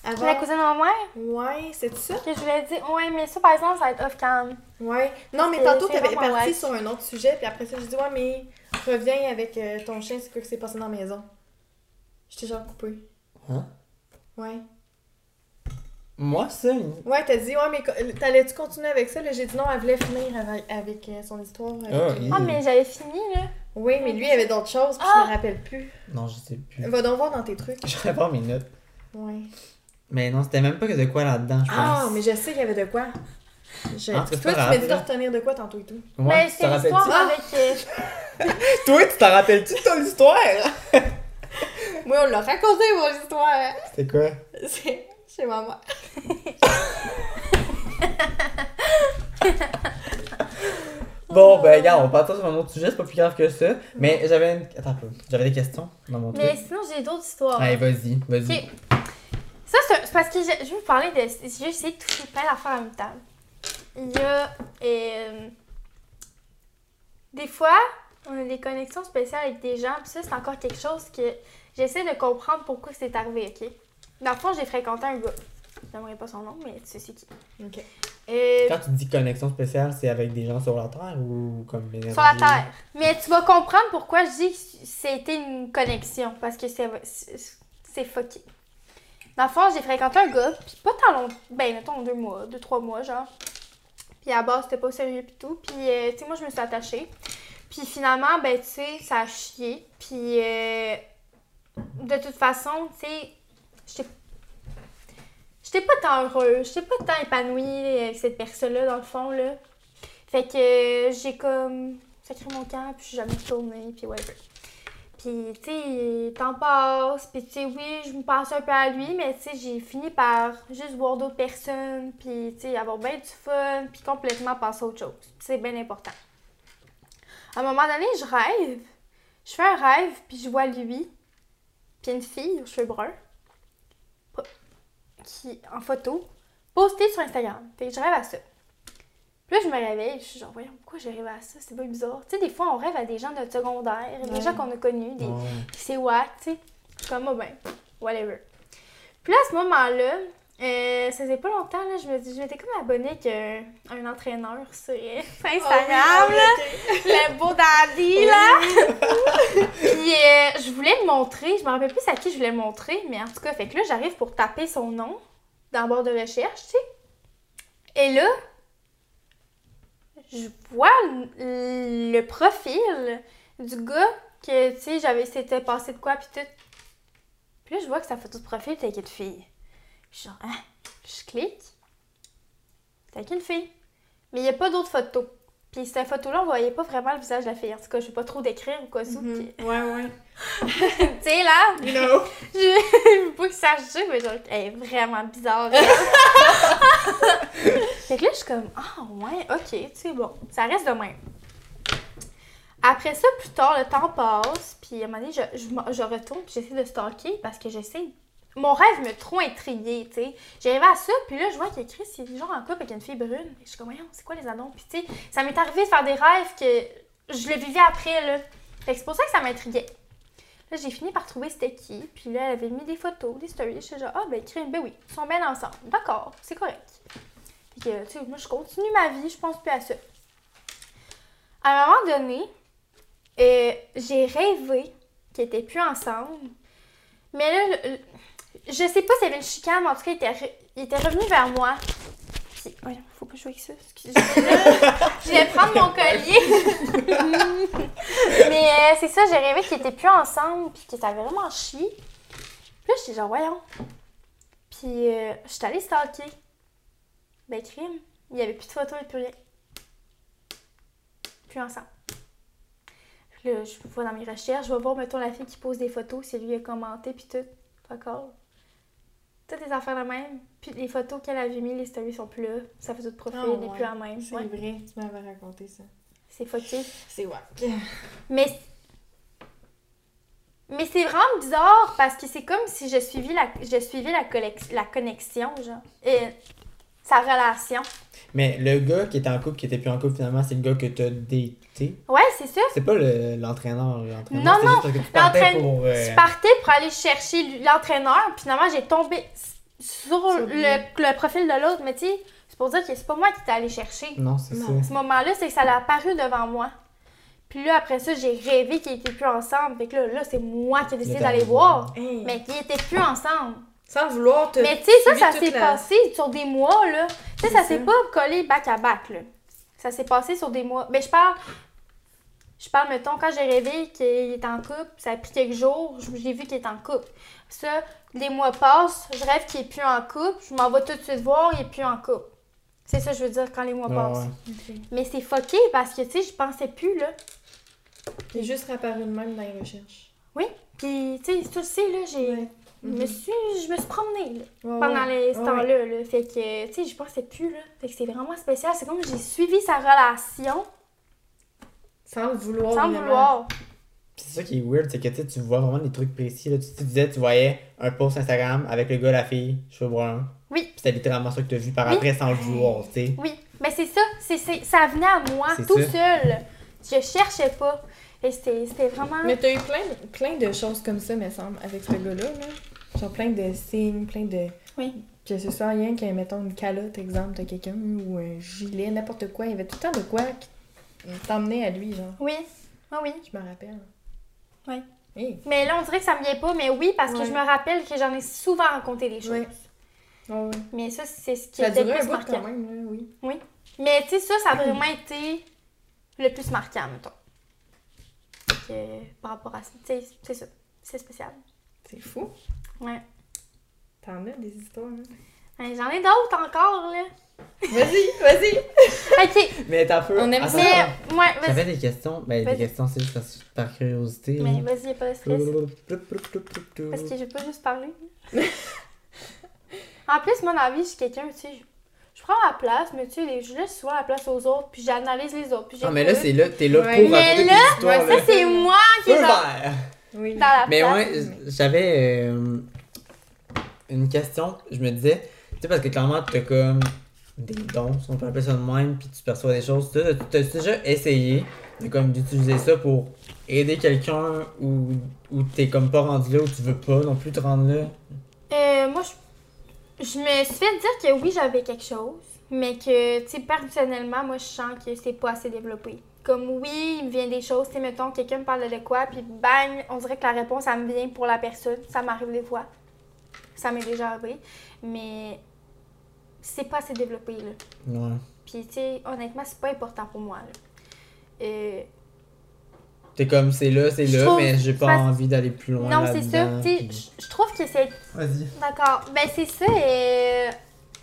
Avant. La cousine ma mère, Ouais, c'est ça? que je voulais dire. Ouais, mais ça, par exemple, ça va être off-cam. Ouais. Non, mais tantôt, t'avais parti sur un autre sujet, puis après ça, j'ai dit, ouais, mais reviens avec euh, ton chien, c'est quoi qui s'est passé dans la maison? Je t'ai genre coupé. Hein? Ouais. Moi, ça? Ouais, t'as dit, ouais, mais co- t'allais-tu continuer avec ça? J'ai dit non, elle voulait finir avec, avec, euh, son histoire. avec- Ah, euh, oui. Ah, mais j'avais fini, là. Oui, mais lui, il y avait d'autres choses, puis Ah! je me rappelle plus. Non, je sais plus. Va donc voir dans tes trucs. Je vais voir mes notes. Ouais. Mais non, c'était même pas que de quoi là-dedans, je pense. Ah, mais je sais qu'il y avait de quoi. Je... Ah, Toi, tu m'as dit de retenir de quoi tantôt et tout. Ouais, mais c'est l'histoire rappelles-tu? avec. euh, [LAUGHS] Toi, tu t'en rappelles-tu de ton histoire? [LAUGHS] Moi, on l'a raconté, mon histoire. C'était quoi? C'est chez ma mère. [LAUGHS] Bon, ben, regarde, on part sur un autre sujet, c'est pas plus grave que ça. Mais j'avais une. Attends un peu. J'avais des questions dans mon Mais truc. sinon, j'ai d'autres histoires. Allez, vas-y, vas-y. Ça, c'est parce que je, je vais vous parler de. J'ai essayé de toucher plein d'affaires en même temps. Il y a. euh, des fois, on a des connexions spéciales avec des gens, puis ça, c'est encore quelque chose que j'essaie de comprendre pourquoi c'est arrivé, ok? Dans le fond, j'ai fréquenté un gars. J'aimerais pas son nom, mais tu sais c'est qui. Ok. Euh, Quand tu dis connexion spéciale, c'est avec des gens sur la Terre ou comme l'énergie? sur la Terre. Mais tu vas comprendre pourquoi je dis que c'était une connexion. Parce que c'est c'est- c'est fucké. Dans le fond, j'ai fréquenté un gars, puis pas tant long, ben mettons deux mois, deux, trois mois, genre. Puis à base, c'était pas sérieux pis tout. Puis, euh, tu sais, moi, je me suis attachée. Puis finalement, ben, tu sais, ça a chié. Puis, euh, de toute façon, tu sais, j'étais J'étais pas tant heureuse, j'étais pas tant épanouie avec cette personne-là, dans le fond, là. Fait que euh, j'ai comme sacré mon camp, puis je suis jamais retournée, puis whatever. Puis, tu sais, temps passe, puis tu sais, oui, je me pense un peu à lui, mais tu sais, j'ai fini par juste voir d'autres personnes, puis tu sais, avoir bien du fun, puis complètement passer à autre chose. C'est bien important. À un moment donné, je rêve. Je fais un rêve, puis je vois lui, puis une fille aux cheveux bruns, qui, en photo, postée sur Instagram. Fait je rêve à ça. Puis là, je me réveille, je suis genre, voyons, pourquoi j'ai rêvé à ça? C'est pas bizarre. Tu sais, des fois, on rêve à des gens de notre secondaire, Ouais. des gens qu'on a connus, des... C'est wack, tu sais. Je suis comme, oh ben, whatever. Puis là, à ce moment-là, euh, ça faisait pas longtemps, là, je me dis, je m'étais comme abonnée avec euh, un entraîneur sur euh, [LAUGHS] sur Instagram, là. Le beau daddy, là. [LAUGHS] Puis euh, je voulais le montrer, je me rappelle plus à qui je voulais le montrer, mais en tout cas, fait que là, j'arrive pour taper son nom dans le bord de recherche, tu sais. Et là, je vois le, profil du gars que, tu sais, j'avais, c'était passé de quoi, puis tout. Puis là, je vois que sa photo de profil avec une fille. Je suis genre, hein? Je clique. Avec une fille. Mais il n'y a pas d'autres photos. Puis cette photo-là, on voyait pas vraiment le visage de la fille. En tout cas, je vais pas trop décrire ou quoi ça. Mhm. puis- Ouais, ouais. [LAUGHS] [LAUGHS] tu sais, là, You know. [LAUGHS] je veux pas que ça sache, mais genre, elle est vraiment bizarre. fait que là, je suis comme, ah ouais, ok, c'est bon. Ça reste de même. Après ça, plus tard, le temps passe, puis à un moment donné, je, je, je retourne, puis j'essaie de stalker parce que j'essaie. Mon rêve me trop intriguée, tu sais. J'arrivais à ça, puis là, je vois que Chris, il est genre en couple avec une fille brune. Je suis comme, voyons, c'est quoi les annonces? Puis tu sais, ça m'est arrivé de faire des rêves que je le vivais après, là. Fait que c'est pour ça que ça m'intriguait. Là, j'ai fini par trouver c'était qui. Puis là, elle avait mis des photos, des stories. Je suis genre, ah, ben, crime, ben oui, ils sont bien ensemble. D'accord, c'est correct. Fait que, tu sais, moi, je continue ma vie, je pense plus à ça. À un moment donné, euh, j'ai rêvé qu'ils étaient plus ensemble. Mais là, le- je sais pas s'il y avait une chicane, mais en tout cas, il était, re- il était revenu vers moi. Puis, voyons, faut pas jouer avec ça. Je vais prendre mon collier. [LAUGHS] Mais euh, c'est ça, j'ai rêvé qu'ils étaient plus ensemble, puis qu'ils avaient vraiment chié. Puis là, j'étais genre, voyons. Puis euh, je suis allée stalker. Ben, crime. Il y avait plus de photos et plus rien. Plus ensemble. Là, je vois dans mes recherches, je vais voir, mettons, la fille qui pose des photos, si lui a commenté, puis tout. D'accord. Toutes les affaires la même. Puis les photos qu'elle avait mis, les stories sont plus là. Sa photo de profil n'est ouais. plus la même. C'est Ouais. vrai, tu m'avais raconté ça. C'est fucké. C'est wack. [LAUGHS] Mais mais c'est vraiment bizarre parce que c'est comme si je la suivais la, collec- la connexion genre et sa relation. Mais le gars qui était en couple, qui était plus en couple finalement, c'est le gars que t'as daté. Ouais, c'est ça. C'est pas le- l'entraîneur. l'entraîneur, Non, c'est non, parce que tu partais pour. euh, Je partais pour aller chercher l'entraîneur, puis finalement j'ai tombé sur le, le profil de l'autre, mais tu sais, c'est pour dire que c'est pas moi qui t'ai allé chercher. Non, c'est ça. Ce moment-là, c'est que ça l'a apparu devant moi. Puis là, après ça, j'ai rêvé qu'ils étaient plus ensemble. Fait que là, là c'est moi qui ai décidé d'aller voir. Hey. Mais qu'ils étaient plus ensemble. Sans vouloir te. Mais tu sais, ça, ça s'est la- passé sur des mois, là. Tu sais, ça s'est pas collé back à back, là. Ça s'est passé sur des mois. Mais je parle. Je parle, mettons, quand j'ai rêvé qu'il était en couple, ça a pris quelques jours, j'ai vu qu'il est en couple. Ça, les mois passent, je rêve qu'il est plus en couple, je m'en vais tout de suite voir, il est plus en couple. C'est ça, que je veux dire, quand les mois Ouais, passent. ouais. Mais c'est fucké parce que, tu sais, je pensais plus, là. Il est juste réapparu de même dans les recherches. Puis, tu sais, tu le sais, là, j'ai. Ouais. Je me suis, je me suis promenée, là. Ouais, pendant ouais. les, ce temps-là. Là. Fait que, tu sais, je pensais plus, là. Fait que c'est vraiment spécial. C'est comme j'ai suivi sa relation Sans le vouloir. sans vraiment. vouloir. Puis C'est ça qui est weird, c'est que tu sais, tu vois vraiment des trucs précis. Là. Tu, tu disais, tu voyais un post Instagram avec le gars, la fille, cheveux bruns. Oui. Puis c'était littéralement ça que tu as vu par Oui. après sans le vouloir, tu sais. Oui, mais c'est ça. C'est, c'est- ça venait à moi tout ça. seul. Je cherchais pas. Et c'était, c'était vraiment. Mais t'as eu plein, plein de choses comme ça, me semble, avec ce gars-là. Là. Genre plein de signes, plein de. Oui. Que ce soit rien qu'un, mettons, une calotte, exemple, de quelqu'un, ou un gilet, n'importe quoi. Il y avait tout le temps de quoi qui t'emmenait à lui, genre. Oui. Ah oui. Je me rappelle. Oui. Hey. Mais là, on dirait que ça me vient pas. Mais oui, parce que Ouais. je me rappelle que j'en ai souvent raconté des choses. Ouais. Ouais. Mais ça, c'est ce qui Ça a était le plus bout quand marquant. même, là, oui. Mais tu sais, ça, ça a vraiment été le plus marquant, mettons. Par rapport à ça, tu sais, c'est ça. C'est spécial. C'est fou. Ouais. T'en as des histoires, hein? Ouais, J'en ai d'autres encore, là. Vas-y, vas-y! [LAUGHS] Ok, Mais t'as peu. On aime Attends, ça. mais, attends. ouais, vas-y. J'avais des questions? Ben, des questions, c'est juste par curiosité. Mais vas-y, y'a pas de stress. Parce que je vais pas juste parler. [LAUGHS] en plus, moi, dans la vie, je suis quelqu'un, tu sais, je, je prends la place, mais tu sais, les- je laisse souvent la place aux autres, puis j'analyse les autres, puis Ah, mais là, c'est là, t'es là Ouais. pour Mais là, ouais. Ça, c'est moi qui est vert. Oui. dans la Mais place. ouais, j'avais euh, une question. Je me disais, tu sais, parce que clairement, t'as comme des dons, si on peut appeler ça de même, puis tu perçois des choses. Tu as déjà essayé d'utiliser ça pour aider quelqu'un ou, ou t'es comme pas rendu là ou tu veux pas non plus te rendre là? Euh, moi, je, je me suis fait dire que oui, j'avais quelque chose, mais que, tu sais, personnellement, moi, je sens que c'est pas assez développé. Comme oui, il me vient des choses, tu mettons, quelqu'un me parle de quoi, puis bang, on dirait que la réponse, ça me vient pour la personne. Ça m'arrive des fois. Ça m'est déjà arrivé. Mais c'est pas assez développé, là. Ouais. Puis, tu sais, honnêtement, c'est pas important pour moi, là. Euh, T'es comme, c'est là, c'est là, trouve- mais j'ai pas parce- envie d'aller plus loin. non, c'est ça. Tu sais, je trouve que c'est Vas-y. D'accord. Ben, c'est ça. Et,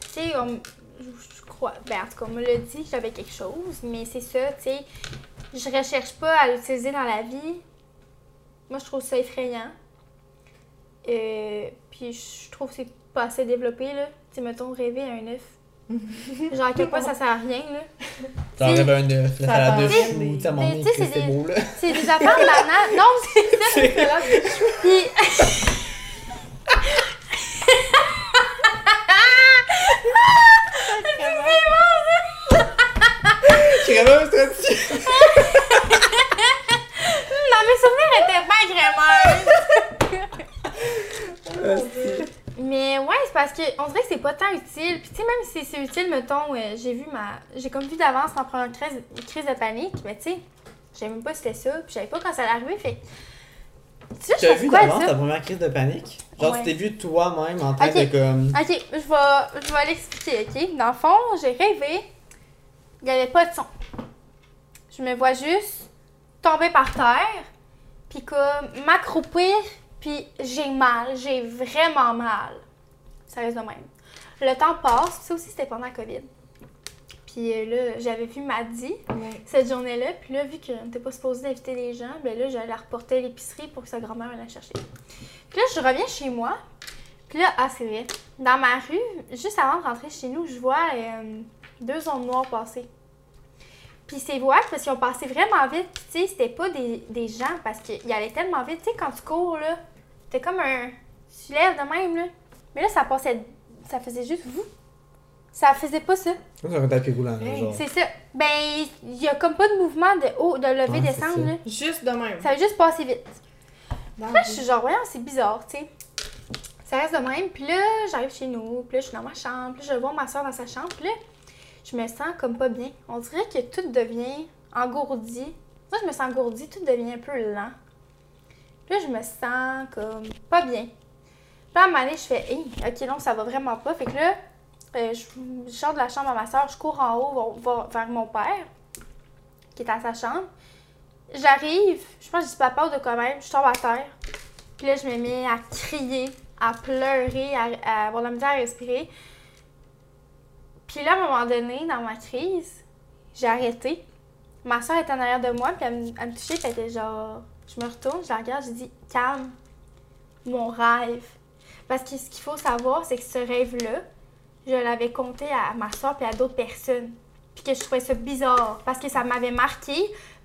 tu sais, on- je crois. Ben, en tout cas, on me l'a dit j'avais quelque chose. Mais c'est ça, tu sais. Je recherche pas à l'utiliser dans la vie. Moi, je trouve ça effrayant. Euh, puis, je trouve que c'est pas assez développé, là. Tu sais, mettons, rêver à un œuf. [LAUGHS] Genre, à quel point ça sert à rien, là. T'enlèves un œuf, la Ça salade de t'enlève chou, des- tu sais, à un moment des- donné, tu sais, c'est c'est des- beau, là. C'est des affaires banales. Non, c'est ça. Puis, [LAUGHS] J'ai vraiment un stress dessus. dans mes souvenirs, était bien grémeuse. Mais ouais, c'est parce que on dirait que pas tant utile. Puis tu sais, même si c'est utile, mettons, euh, j'ai vu ma. J'ai comme vu d'avance ma première crise, crise de panique, mais tu sais, je savais même pas c'était ça, puis je savais pas quand ça allait arriver, fait. Tu sais, as vu d'avance ta première crise de panique? Genre, Ouais. tu t'es vu toi-même en train Ok. de comme. Ok, je vais, je vais l'expliquer, ok? Dans le fond, j'ai rêvé, il n'y avait pas de son. Je me vois juste tomber par terre, puis comme m'accroupir, puis j'ai mal, j'ai vraiment mal. Ça reste de même. Le temps passe, ça aussi c'était pendant la COVID. Puis euh, là, j'avais vu Maddy cette journée-là, puis là, vu qu'on n'était pas supposé d'inviter les gens, ben là, j'allais la reporter à l'épicerie pour que sa grand-mère vienne la chercher. Puis là, je reviens chez moi, puis là, ah, c'est vrai. Dans ma rue, juste avant de rentrer chez nous, je vois euh, deux ondes noires passer. Puis c'est wack parce qu'ils ont passé vraiment vite. Puis tu sais, c'était pas des, des gens parce qu'ils allaient tellement vite. Tu sais, quand tu cours, là, t'es comme un. Tu lèves de même, là. Mais là, ça passait. Ça faisait juste vous. Ça faisait pas ça. C'est un tapis roulant, là, Hey, genre. C'est ça. Ben, il y a comme pas de mouvement de haut, de lever, Ouais, descendre, là. Juste de même. Ça a juste passé vite. La je suis genre, voyons, c'est bizarre, tu sais. ça reste de même. Puis là, j'arrive chez nous, puis là, je suis dans ma chambre, puis là, je vois ma soeur dans sa chambre, puis là, je me sens comme pas bien. On dirait que tout devient engourdi. Moi, je me sens engourdi, tout devient un peu lent. Puis là, je me sens comme pas bien. Puis à un moment donné, je fais, hey, ok, non, ça va vraiment pas. Fait que là, euh, je, je sors de la chambre à ma soeur, je cours en haut vers, vers- mon père, qui est à sa chambre. J'arrive, je pense que je dis papa ou de quand même, je tombe à terre. Puis là, je me mets à crier, à pleurer, à, avoir la misère à respirer. Puis là, à un moment donné, dans ma crise, j'ai arrêté. Ma soeur était en arrière de moi, puis elle, me- elle me touchait, puis elle était genre. Je me retourne, je la regarde, je dis calme, mon rêve. Parce que ce qu'il faut savoir, c'est que ce rêve-là, je l'avais compté à ma soeur puis à d'autres personnes. Puis que je trouvais ça bizarre, parce que ça m'avait marqué,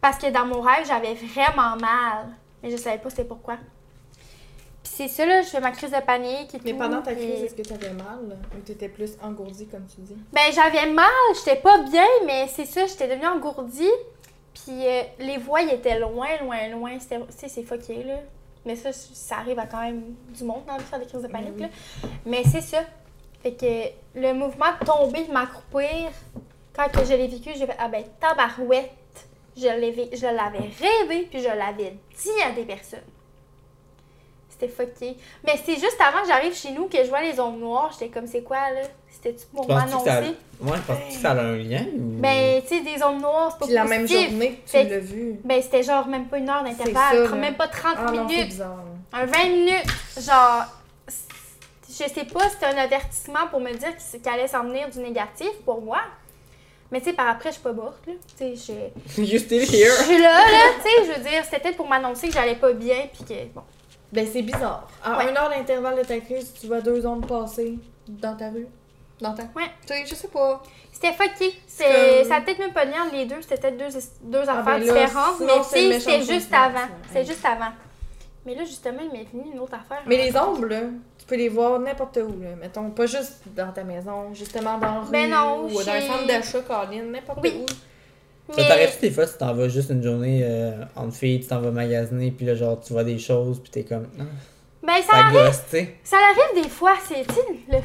parce que dans mon rêve, j'avais vraiment mal. Mais je savais pas c'est pourquoi. Puis c'est ça, là, je fais ma crise de panique et Mais tout, pendant ta puis- crise, est-ce que t'avais mal ou t'étais plus engourdie comme tu dis? Ben, j'avais mal, j'étais pas bien, mais c'est ça, j'étais devenue engourdie. Puis euh, les voix, ils étaient loin, loin, loin. Tu sais, c'est fucké, là. Mais ça, ça arrive à quand même du monde dans le faire des crises de panique, là. Mais c'est ça. Fait que le mouvement de tomber, de m'accroupir, quand que je l'ai vécu, j'ai fait Ah ben, tabarouette. Je l'avais rêvé, puis je l'avais dit à des personnes. C'était fucké. Mais c'est juste avant que j'arrive chez nous que je vois les ombres noires, j'étais comme c'est quoi là? C'était-tu pour a... m'annoncer? Ouais, penses-tu que ça a un lien ou... Ben, tu sais, des ombres noires, c'est pas Puis la même journée que tu l'as vu. Ben, c'était genre même pas une heure d'intervalle, même pas 30 Ah minutes. Un 20 minutes, genre, je sais pas, c'était un avertissement pour me dire qu'il allait s'en venir du négatif pour moi. Mais tu sais, par après, je suis pas morte, là. Tu sais, je [LAUGHS] You still je here? suis là, là, tu sais, je veux dire, c'était peut-être pour m'annoncer que j'allais pas bien, puis que, bon. Ben c'est bizarre. À Ouais. une heure d'intervalle de ta crise, tu vois deux ondes passer dans ta rue. Dans ta. Ouais. Tu sais, je sais pas. C'était fucké. C'est C'est- comme- Ça a peut-être même pas de lien les deux, c'était peut-être deux, deux Ah, affaires ben là, différentes, mais c'est sais, c'était juste avant. Ouais. juste avant. Mais là, justement, il m'est venu une autre affaire. Mais les ombres, là, tu peux les voir n'importe où, là. Mettons, pas juste dans ta maison, justement dans rue. Ben non, ou dans un centre d'achat, Colin, n'importe Oui. où. Ça t'arrive des fois si t'en vas juste une journée euh, entre filles, tu t'en vas magasiner, puis là, genre, tu vois des choses, puis t'es comme. Ah, Ben, ça ça arrive, gosse, ça arrive des fois, c'est, tu sais, le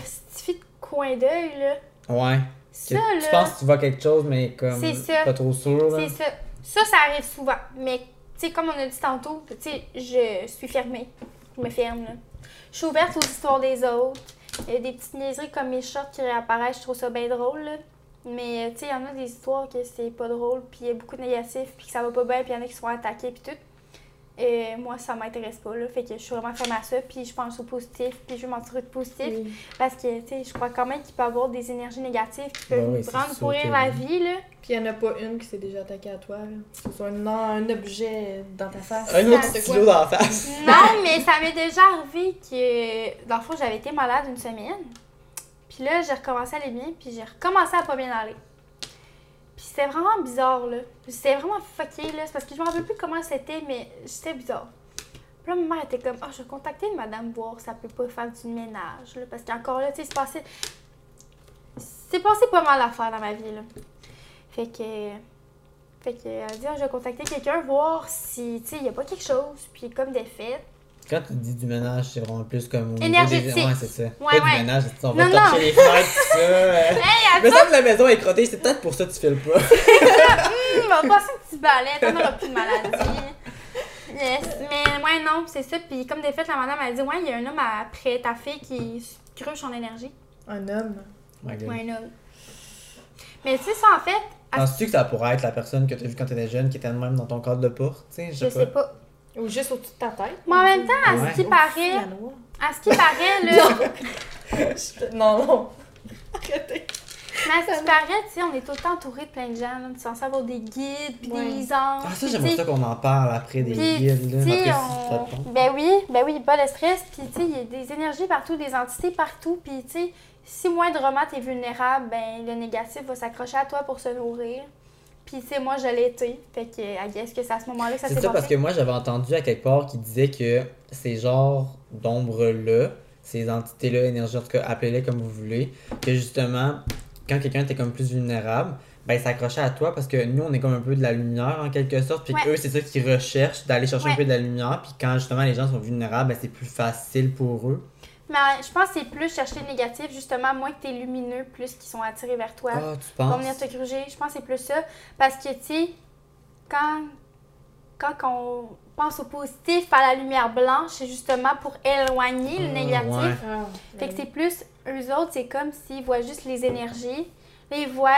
coin d'œil, là. Ouais. Ça, Que là. tu penses que tu vois quelque chose, mais comme. C'est ça. Pas trop sûr, là. C'est ça. Ça, ça arrive souvent. Mais, tu sais, comme on a dit tantôt, tu sais, je suis fermée. Je me ferme, là. Je suis ouverte aux histoires des autres. Il y a des petites niaiseries comme mes shorts qui réapparaissent, je trouve ça bien drôle, là. Mais, tu sais, il y en a des histoires que c'est pas drôle, puis il y a beaucoup de négatifs, puis que ça va pas bien, puis il y en a qui sont attaqués, puis tout. Et moi, ça m'intéresse pas, là. Fait que je suis vraiment fermée à ça, puis je pense au positif, puis je veux m'en tirer de positif. Oui. Parce que, tu sais, je crois quand même qu'il peut y avoir des énergies négatives qui peuvent Ben oui, nous c'est rendre sûr pourrir la vie, là. Puis il n'y en a pas une qui s'est déjà attaquée à toi, là. Que ce soit un, un objet dans ta face. Un autre C'est stylo dans la face. [LAUGHS] Non, mais ça m'est déjà arrivé que, dans le fond, j'avais été malade une semaine. Puis là, j'ai recommencé à aller bien, puis j'ai recommencé à pas bien aller. Puis c'était vraiment bizarre, là. C'était vraiment fucké, là. C'est parce que je me rappelle plus comment c'était, mais c'était bizarre. Puis là, ma mère était comme, ah, je vais contacter madame voir ça peut pas faire du ménage, là. Parce qu'encore là, tu sais, c'est passé. C'est passé pas mal d'affaires dans ma vie, là. Fait que. Fait que, elle dit, ah, je vais contacter quelqu'un, voir si, tu sais, il y a pas quelque chose. Puis comme des fêtes. Quand tu dis du ménage, c'est vraiment plus comme. au Énergétique. Des... Ouais, c'est ça. Ouais, pas ouais. du ménage, on va Non, torcher non. les fenêtres, tout ça. [LAUGHS] Hey, Mais ça, que la maison est crottée, c'est peut-être pour ça que tu files pas. Hum, [LAUGHS] on va passer un petit balai, t'en auras plus de maladie. Yes. Mais ouais, non, c'est ça. Puis comme des fêtes, la madame a dit, ouais, il y a un homme après ta fille qui se cruche son énergie. Un homme. Ouais, un homme. Mais tu sais, ça, en fait, à- Penses-tu que ça pourrait être la personne que tu as vue quand tu étais jeune qui était de même dans ton cadre de porte? Tu sais, je sais pas. Ou juste au-dessus de ta tête. Mais en même temps, à Ouais. ce qui paraît, à ce qui paraît, là, [LAUGHS] Non, non. Arrêtez. mais à ce qui paraît, tu sais, on est tout le temps entouré de plein de gens, là. Tu es censé avoir des guides, puis Ouais. des anges. Ah, ça, j'aimerais ça qu'on en parle après des guides, là. tu sais, Après, on... ben oui, ben oui, pas de stress. Puis, tu sais, il y a des énergies partout, des entités partout. Puis, tu sais, si moindrement t'es vulnérable, ben le négatif va s'accrocher à toi pour se nourrir. Puis, tu sais, moi, je l'ai été. Fait que, guess que c'est à ce moment-là que ça C'est s'est ça passé. parce que moi j'avais entendu à quelque part qui disait que ces genres d'ombres-là, ces entités-là, énergies, en tout cas, appelez-les comme vous voulez, que justement, quand quelqu'un était comme plus vulnérable, ben il s'accrochait à toi parce que nous on est comme un peu de la lumière en quelque sorte, puis Ouais. eux c'est ça qu'ils recherchent, d'aller chercher un peu de la lumière, puis quand justement les gens sont vulnérables, ben c'est plus facile pour eux. Mais je pense que c'est plus chercher le négatif, justement, moins que t'es lumineux, plus qu'ils sont attirés vers toi. Ah, tu Vont penses? venir te gruger. Je pense que c'est plus ça. Parce que, tu sais, quand, quand on pense au positif par la lumière blanche, c'est justement pour éloigner le Ah, négatif. ouais. Ah, Fait que c'est plus, eux autres, c'est comme s'ils voient juste les énergies. Là, ils voient,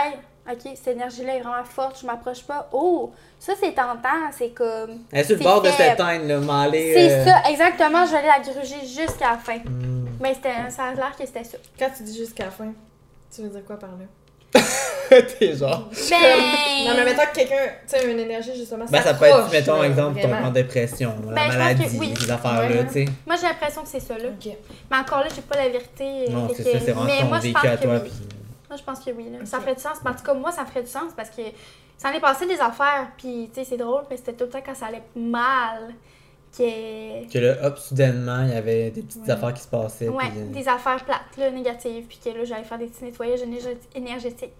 OK, cette énergie-là est vraiment forte, je m'approche pas. Oh, ça, c'est tentant. C'est comme. Elle est sur le C'est bord de faible. s'éteindre, là, m'aller. C'est euh, ça, exactement. Je vais aller la gruger jusqu'à la fin. hmm. Mais c'était, ça a l'air que c'était ça. Quand tu dis jusqu'à la fin, tu veux dire quoi par là? [LAUGHS] T'es genre. Ben. Non, mais mettons que quelqu'un, tu sais, une énergie justement. Ben, ça peut être, mettons, là, exemple, ton en dépression, la Ben, que maladie, oui. ces affaires-là, Ouais. tu sais. Moi, j'ai l'impression que c'est ça, là. Mais encore là, j'ai pas la vérité. euh, Non, c'est que- ça, c'est vraiment Mais ton moi, je vécu pense à que toi. oui. puis- Moi, je pense que oui. Là. Ça ferait du sens. Mais en tout cas, moi, ça ferait du sens parce que ça en est passé des affaires. Puis, tu sais, c'est drôle, mais c'était tout le temps quand ça allait mal que. Que là, hop, soudainement, il y avait des petites Ouais. affaires qui se passaient. Ouais, puis, euh, des affaires plates, là, négatives. Puis que là, j'allais faire des petits nettoyages énergé- énergétiques.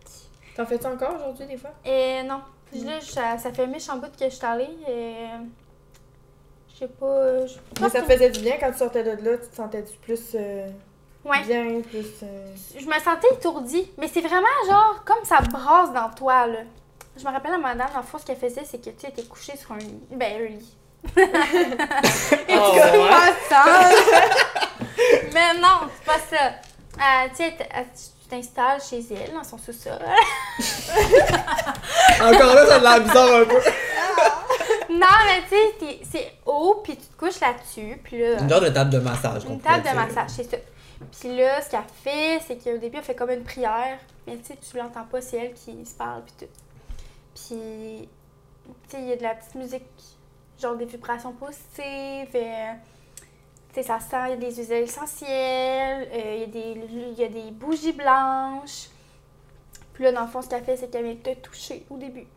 T'en fais-tu encore aujourd'hui, des fois? Et non. Puis Mm. là, ça, ça fait un méchant bout que je suis allée. Et. Je sais pas. je- Mais ça te faisait du bien quand tu sortais de là, tu te sentais-tu plus euh, Ouais. bien, plus. euh, Je me sentais étourdie, mais c'est vraiment genre comme ça brasse dans toi, là. Je me rappelle à madame, la fois, ce qu'elle faisait, c'est que tu étais couchée sur un lit. Ben, un lit. Et [LAUGHS] Oh, pas ça? [LAUGHS] mais non, c'est pas ça. Euh, tu sais, elle- tu t'installes chez elle, dans son sous-sol. [LAUGHS] Encore là, ça a l'air bizarre un peu. non, mais tu sais, c'est haut, puis tu te couches là-dessus, puis là... Une genre de table de massage. Une table de massage, c'est ça. Puis là, ce qu'elle fait, c'est qu'au début, elle fait comme une prière. Mais tu sais, tu l'entends pas, c'est elle qui se parle, puis tout. Puis, tu sais, il y a de la petite musique, genre des vibrations positives. euh, tu sais, ça sent, il y a des huiles essentielles, euh, il y, a des- il y a des bougies blanches. Puis là, dans le fond, ce qu'elle fait, c'est qu'elle vient te toucher au début.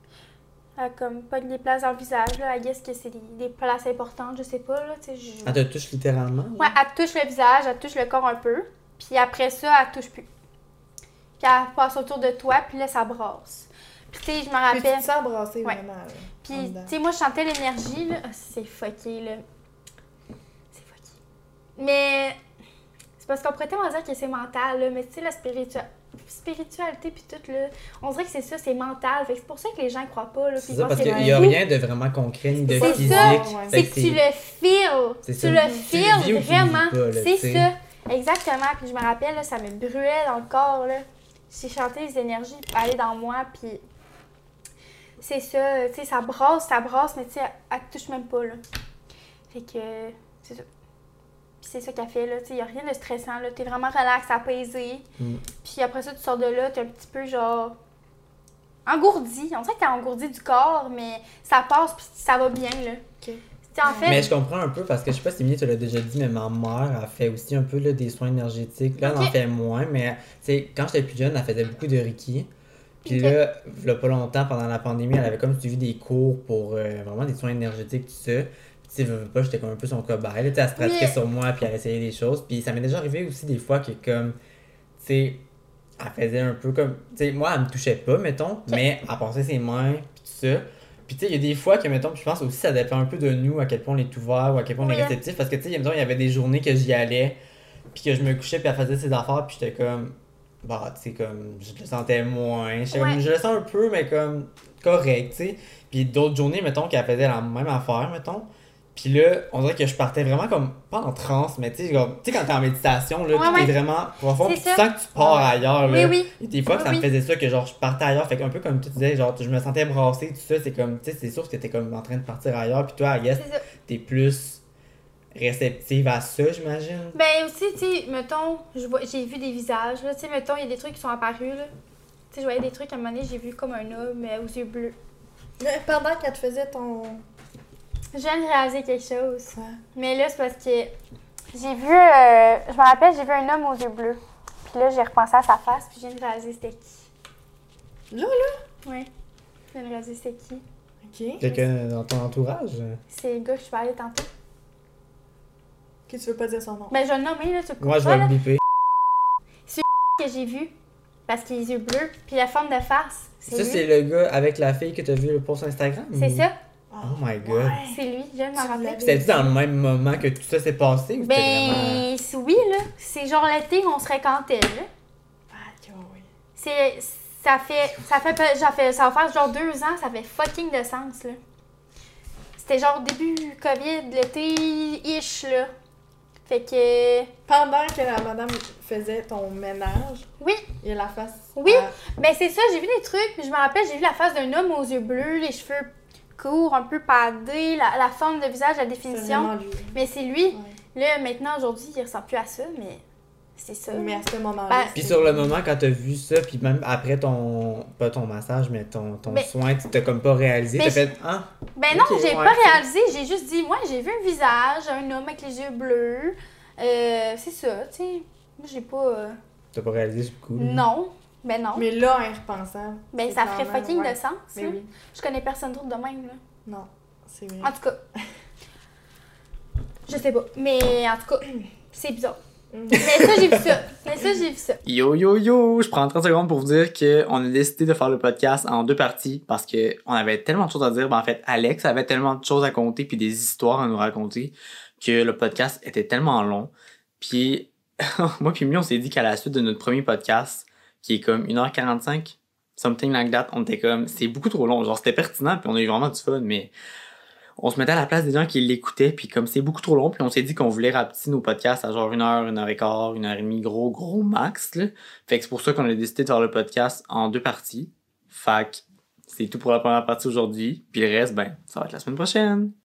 Elle a comme pas des places dans le visage, là. Elle guess que c'est des, des places importantes, je sais pas, là. Tu sais, je- Elle te touche littéralement. là? Ouais, elle touche le visage, elle touche le corps un peu. Puis après ça, elle touche plus. Puis elle passe autour de toi, puis là, ça brasse. Puis tu sais, je me Puis tu rappelle. te sens brasser Ouais. vraiment. là, Puis tu sais, moi, je sentais l'énergie, là. C'est fucké, là. C'est fucké. Mais c'est parce qu'on pourrait tellement dire que c'est mental, là. Mais tu sais, la spiritua- spiritualité, puis tout, là. On dirait que c'est ça, c'est mental. Fait que c'est pour ça que les gens y croient pas, là. puis C'est ça, parce que qu'il n'y a rien de vraiment concret ni de C'est physique. ça, ouais. Fait C'est que tu le feels. C'est Tu ça. le ou tu le vis vraiment. pas, là, C'est ça. Exactement. Puis je me rappelle, là, ça me brûlait dans le corps. Là. J'ai chanté les énergies aller dans moi. Puis c'est ça. Tu sais, ça brasse, ça brasse, mais tu sais, elle, elle te touche même pas. Là. Fait que c'est ça. Puis c'est ça qu'elle fait. là. Tu sais, il n'y a rien de stressant. là. T'es vraiment relax, apaisé. Mm. Puis après ça, tu sors de là, t'es un petit peu genre engourdi. On dirait que t'es engourdi du corps, mais ça passe puis ça va bien. Là. Tu en fait, Mais je comprends un peu parce que je sais pas si Émilie te l'a déjà dit, mais ma mère a fait aussi un peu là, des soins énergétiques. Là, elle en fait moins, mais tu quand j'étais plus jeune, elle faisait beaucoup de Reiki. Puis Ok. là, a pas longtemps, pendant la pandémie, elle avait comme suivi des cours pour euh, vraiment des soins énergétiques, tout ça. Puis tu sais, pas, j'étais comme un peu son cobaye. Là, elle se pratiquait sur moi, puis elle essayait des choses. Puis ça m'est déjà arrivé aussi des fois que comme, tu sais, elle faisait un peu comme, tu sais, moi, elle me touchait pas, mettons, mais elle passait ses mains, puis tout ça. Puis tu sais, il y a des fois que, mettons, je pense aussi ça dépend un peu de nous, à quel point on est ouvert ou à quel point on est réceptif. Parce que tu sais, il y avait des journées que j'y allais, puis que je me couchais, puis elle faisait ses affaires, puis j'étais comme, bah, tu sais, comme, je le sentais moins. Ouais. je le sens un peu, mais comme, correct, tu sais. Puis d'autres journées, mettons, qu'elle faisait la même affaire, mettons. Puis là, on dirait que je partais vraiment comme, pas en transe, mais tu sais, comme- tu sais, quand t'es en méditation, là, Ouais, t'es vraiment profond, tu sens que tu pars ailleurs, là. oui, oui. Et des fois, que ça Oui, me oui. faisait ça, que genre, je partais ailleurs. Fait un peu comme tu disais, genre, je me sentais brassé, tout ça. C'est comme, tu sais, c'est sûr que t'étais comme en train de partir ailleurs. Puis toi, C'est ça. t'es plus réceptive à ça, j'imagine. Ben aussi, tu sais, mettons, je vois- j'ai vu des visages, là, tu sais, mettons, il y a des trucs qui sont apparus, là. Tu sais, je voyais des trucs, à un moment donné, j'ai vu comme un homme euh, aux yeux bleus. Mais Pendant qu'elle te faisait ton. Je viens de réaliser quelque chose. Quoi? Mais là, c'est parce que j'ai vu, euh, je me rappelle, j'ai vu un homme aux yeux bleus. Puis là, j'ai repensé à sa face, puis je viens de réaliser c'était qui. Là, Ouais. Je viens de réaliser c'était qui. Ok. Quelqu'un dans ton entourage? C'est le gars que je parlais tantôt. Ok, tu veux pas dire son nom? Ben, je vais le nommer, là, tu le Moi, je vais là, le biper. [LAUGHS] que j'ai vu. Parce qu'il a les yeux bleus. Puis la forme de face, c'est Ça, c'est le gars avec la fille que t'as vu le post Instagram? C'est ou- ça. Oh my god. Ouais. C'est lui, je viens de m'en rappeler. C'était-tu dans le même moment que tout ça s'est passé ou c'était vraiment... Ben, c'est- oui, là. C'est genre l'été, on se fréquentait, là. Ah, oui. C'est. Ça fait. Ça fait. Ça fait. Ça va faire genre deux ans, ça fait fucking de sens, là. C'était genre début COVID, l'été-ish, là. Fait que. Pendant que la madame faisait ton ménage, Oui, il y a la face. Oui. à- ben c'est ça, j'ai vu des trucs, puis je me rappelle, j'ai vu la face d'un homme aux yeux bleus, les cheveux courts, un peu padés, la, la forme de visage, la définition. lui. Mais c'est lui. Ouais. Là, maintenant, aujourd'hui, il ressemble plus à ça, mais c'est ça. Mais à ce moment-là. Ben, Puis sur le moment, quand t'as vu ça, puis même après ton... Pas ton massage, mais ton, ton Mais- soin, tu t'as comme pas réalisé. T'as fait... Ah! Ben non, j'ai ouais, pas réalisé, j'ai juste dit, moi, j'ai vu un visage, un homme avec les yeux bleus. Euh, c'est ça, tu sais. Moi, j'ai pas. euh, T'as pas réalisé le coup? Non. Ben non. Mais là, en repensant. ben ça ferait fucking ouais. de sens. Mais là. oui. Je connais personne d'autre de même, là. Non, c'est vrai. En tout cas. [LAUGHS] Je sais pas. Mais en tout cas, c'est bizarre. Mais ça, j'ai vu ça. Mais ça, j'ai vu ça. Yo yo yo, je prends 30 secondes pour vous dire qu'on a décidé de faire le podcast en deux parties parce que on avait tellement de choses à dire. Ben, en fait, Alex avait tellement de choses à compter puis des histoires à nous raconter que le podcast était tellement long. Puis [LAUGHS] moi puis lui, on s'est dit qu'à la suite de notre premier podcast, qui est comme 1h45, something like that, on était comme c'est beaucoup trop long. Genre c'était pertinent puis on a eu vraiment du fun, mais on se mettait à la place des gens qui l'écoutaient, puis comme c'est beaucoup trop long, puis on s'est dit qu'on voulait rapetisser nos podcasts à genre une heure, une heure et quart, une heure et demie, gros, gros max, là. Fait que c'est pour ça qu'on a décidé de faire le podcast en deux parties. Fait que c'est tout pour la première partie aujourd'hui, puis le reste, ben, ça va être la semaine prochaine.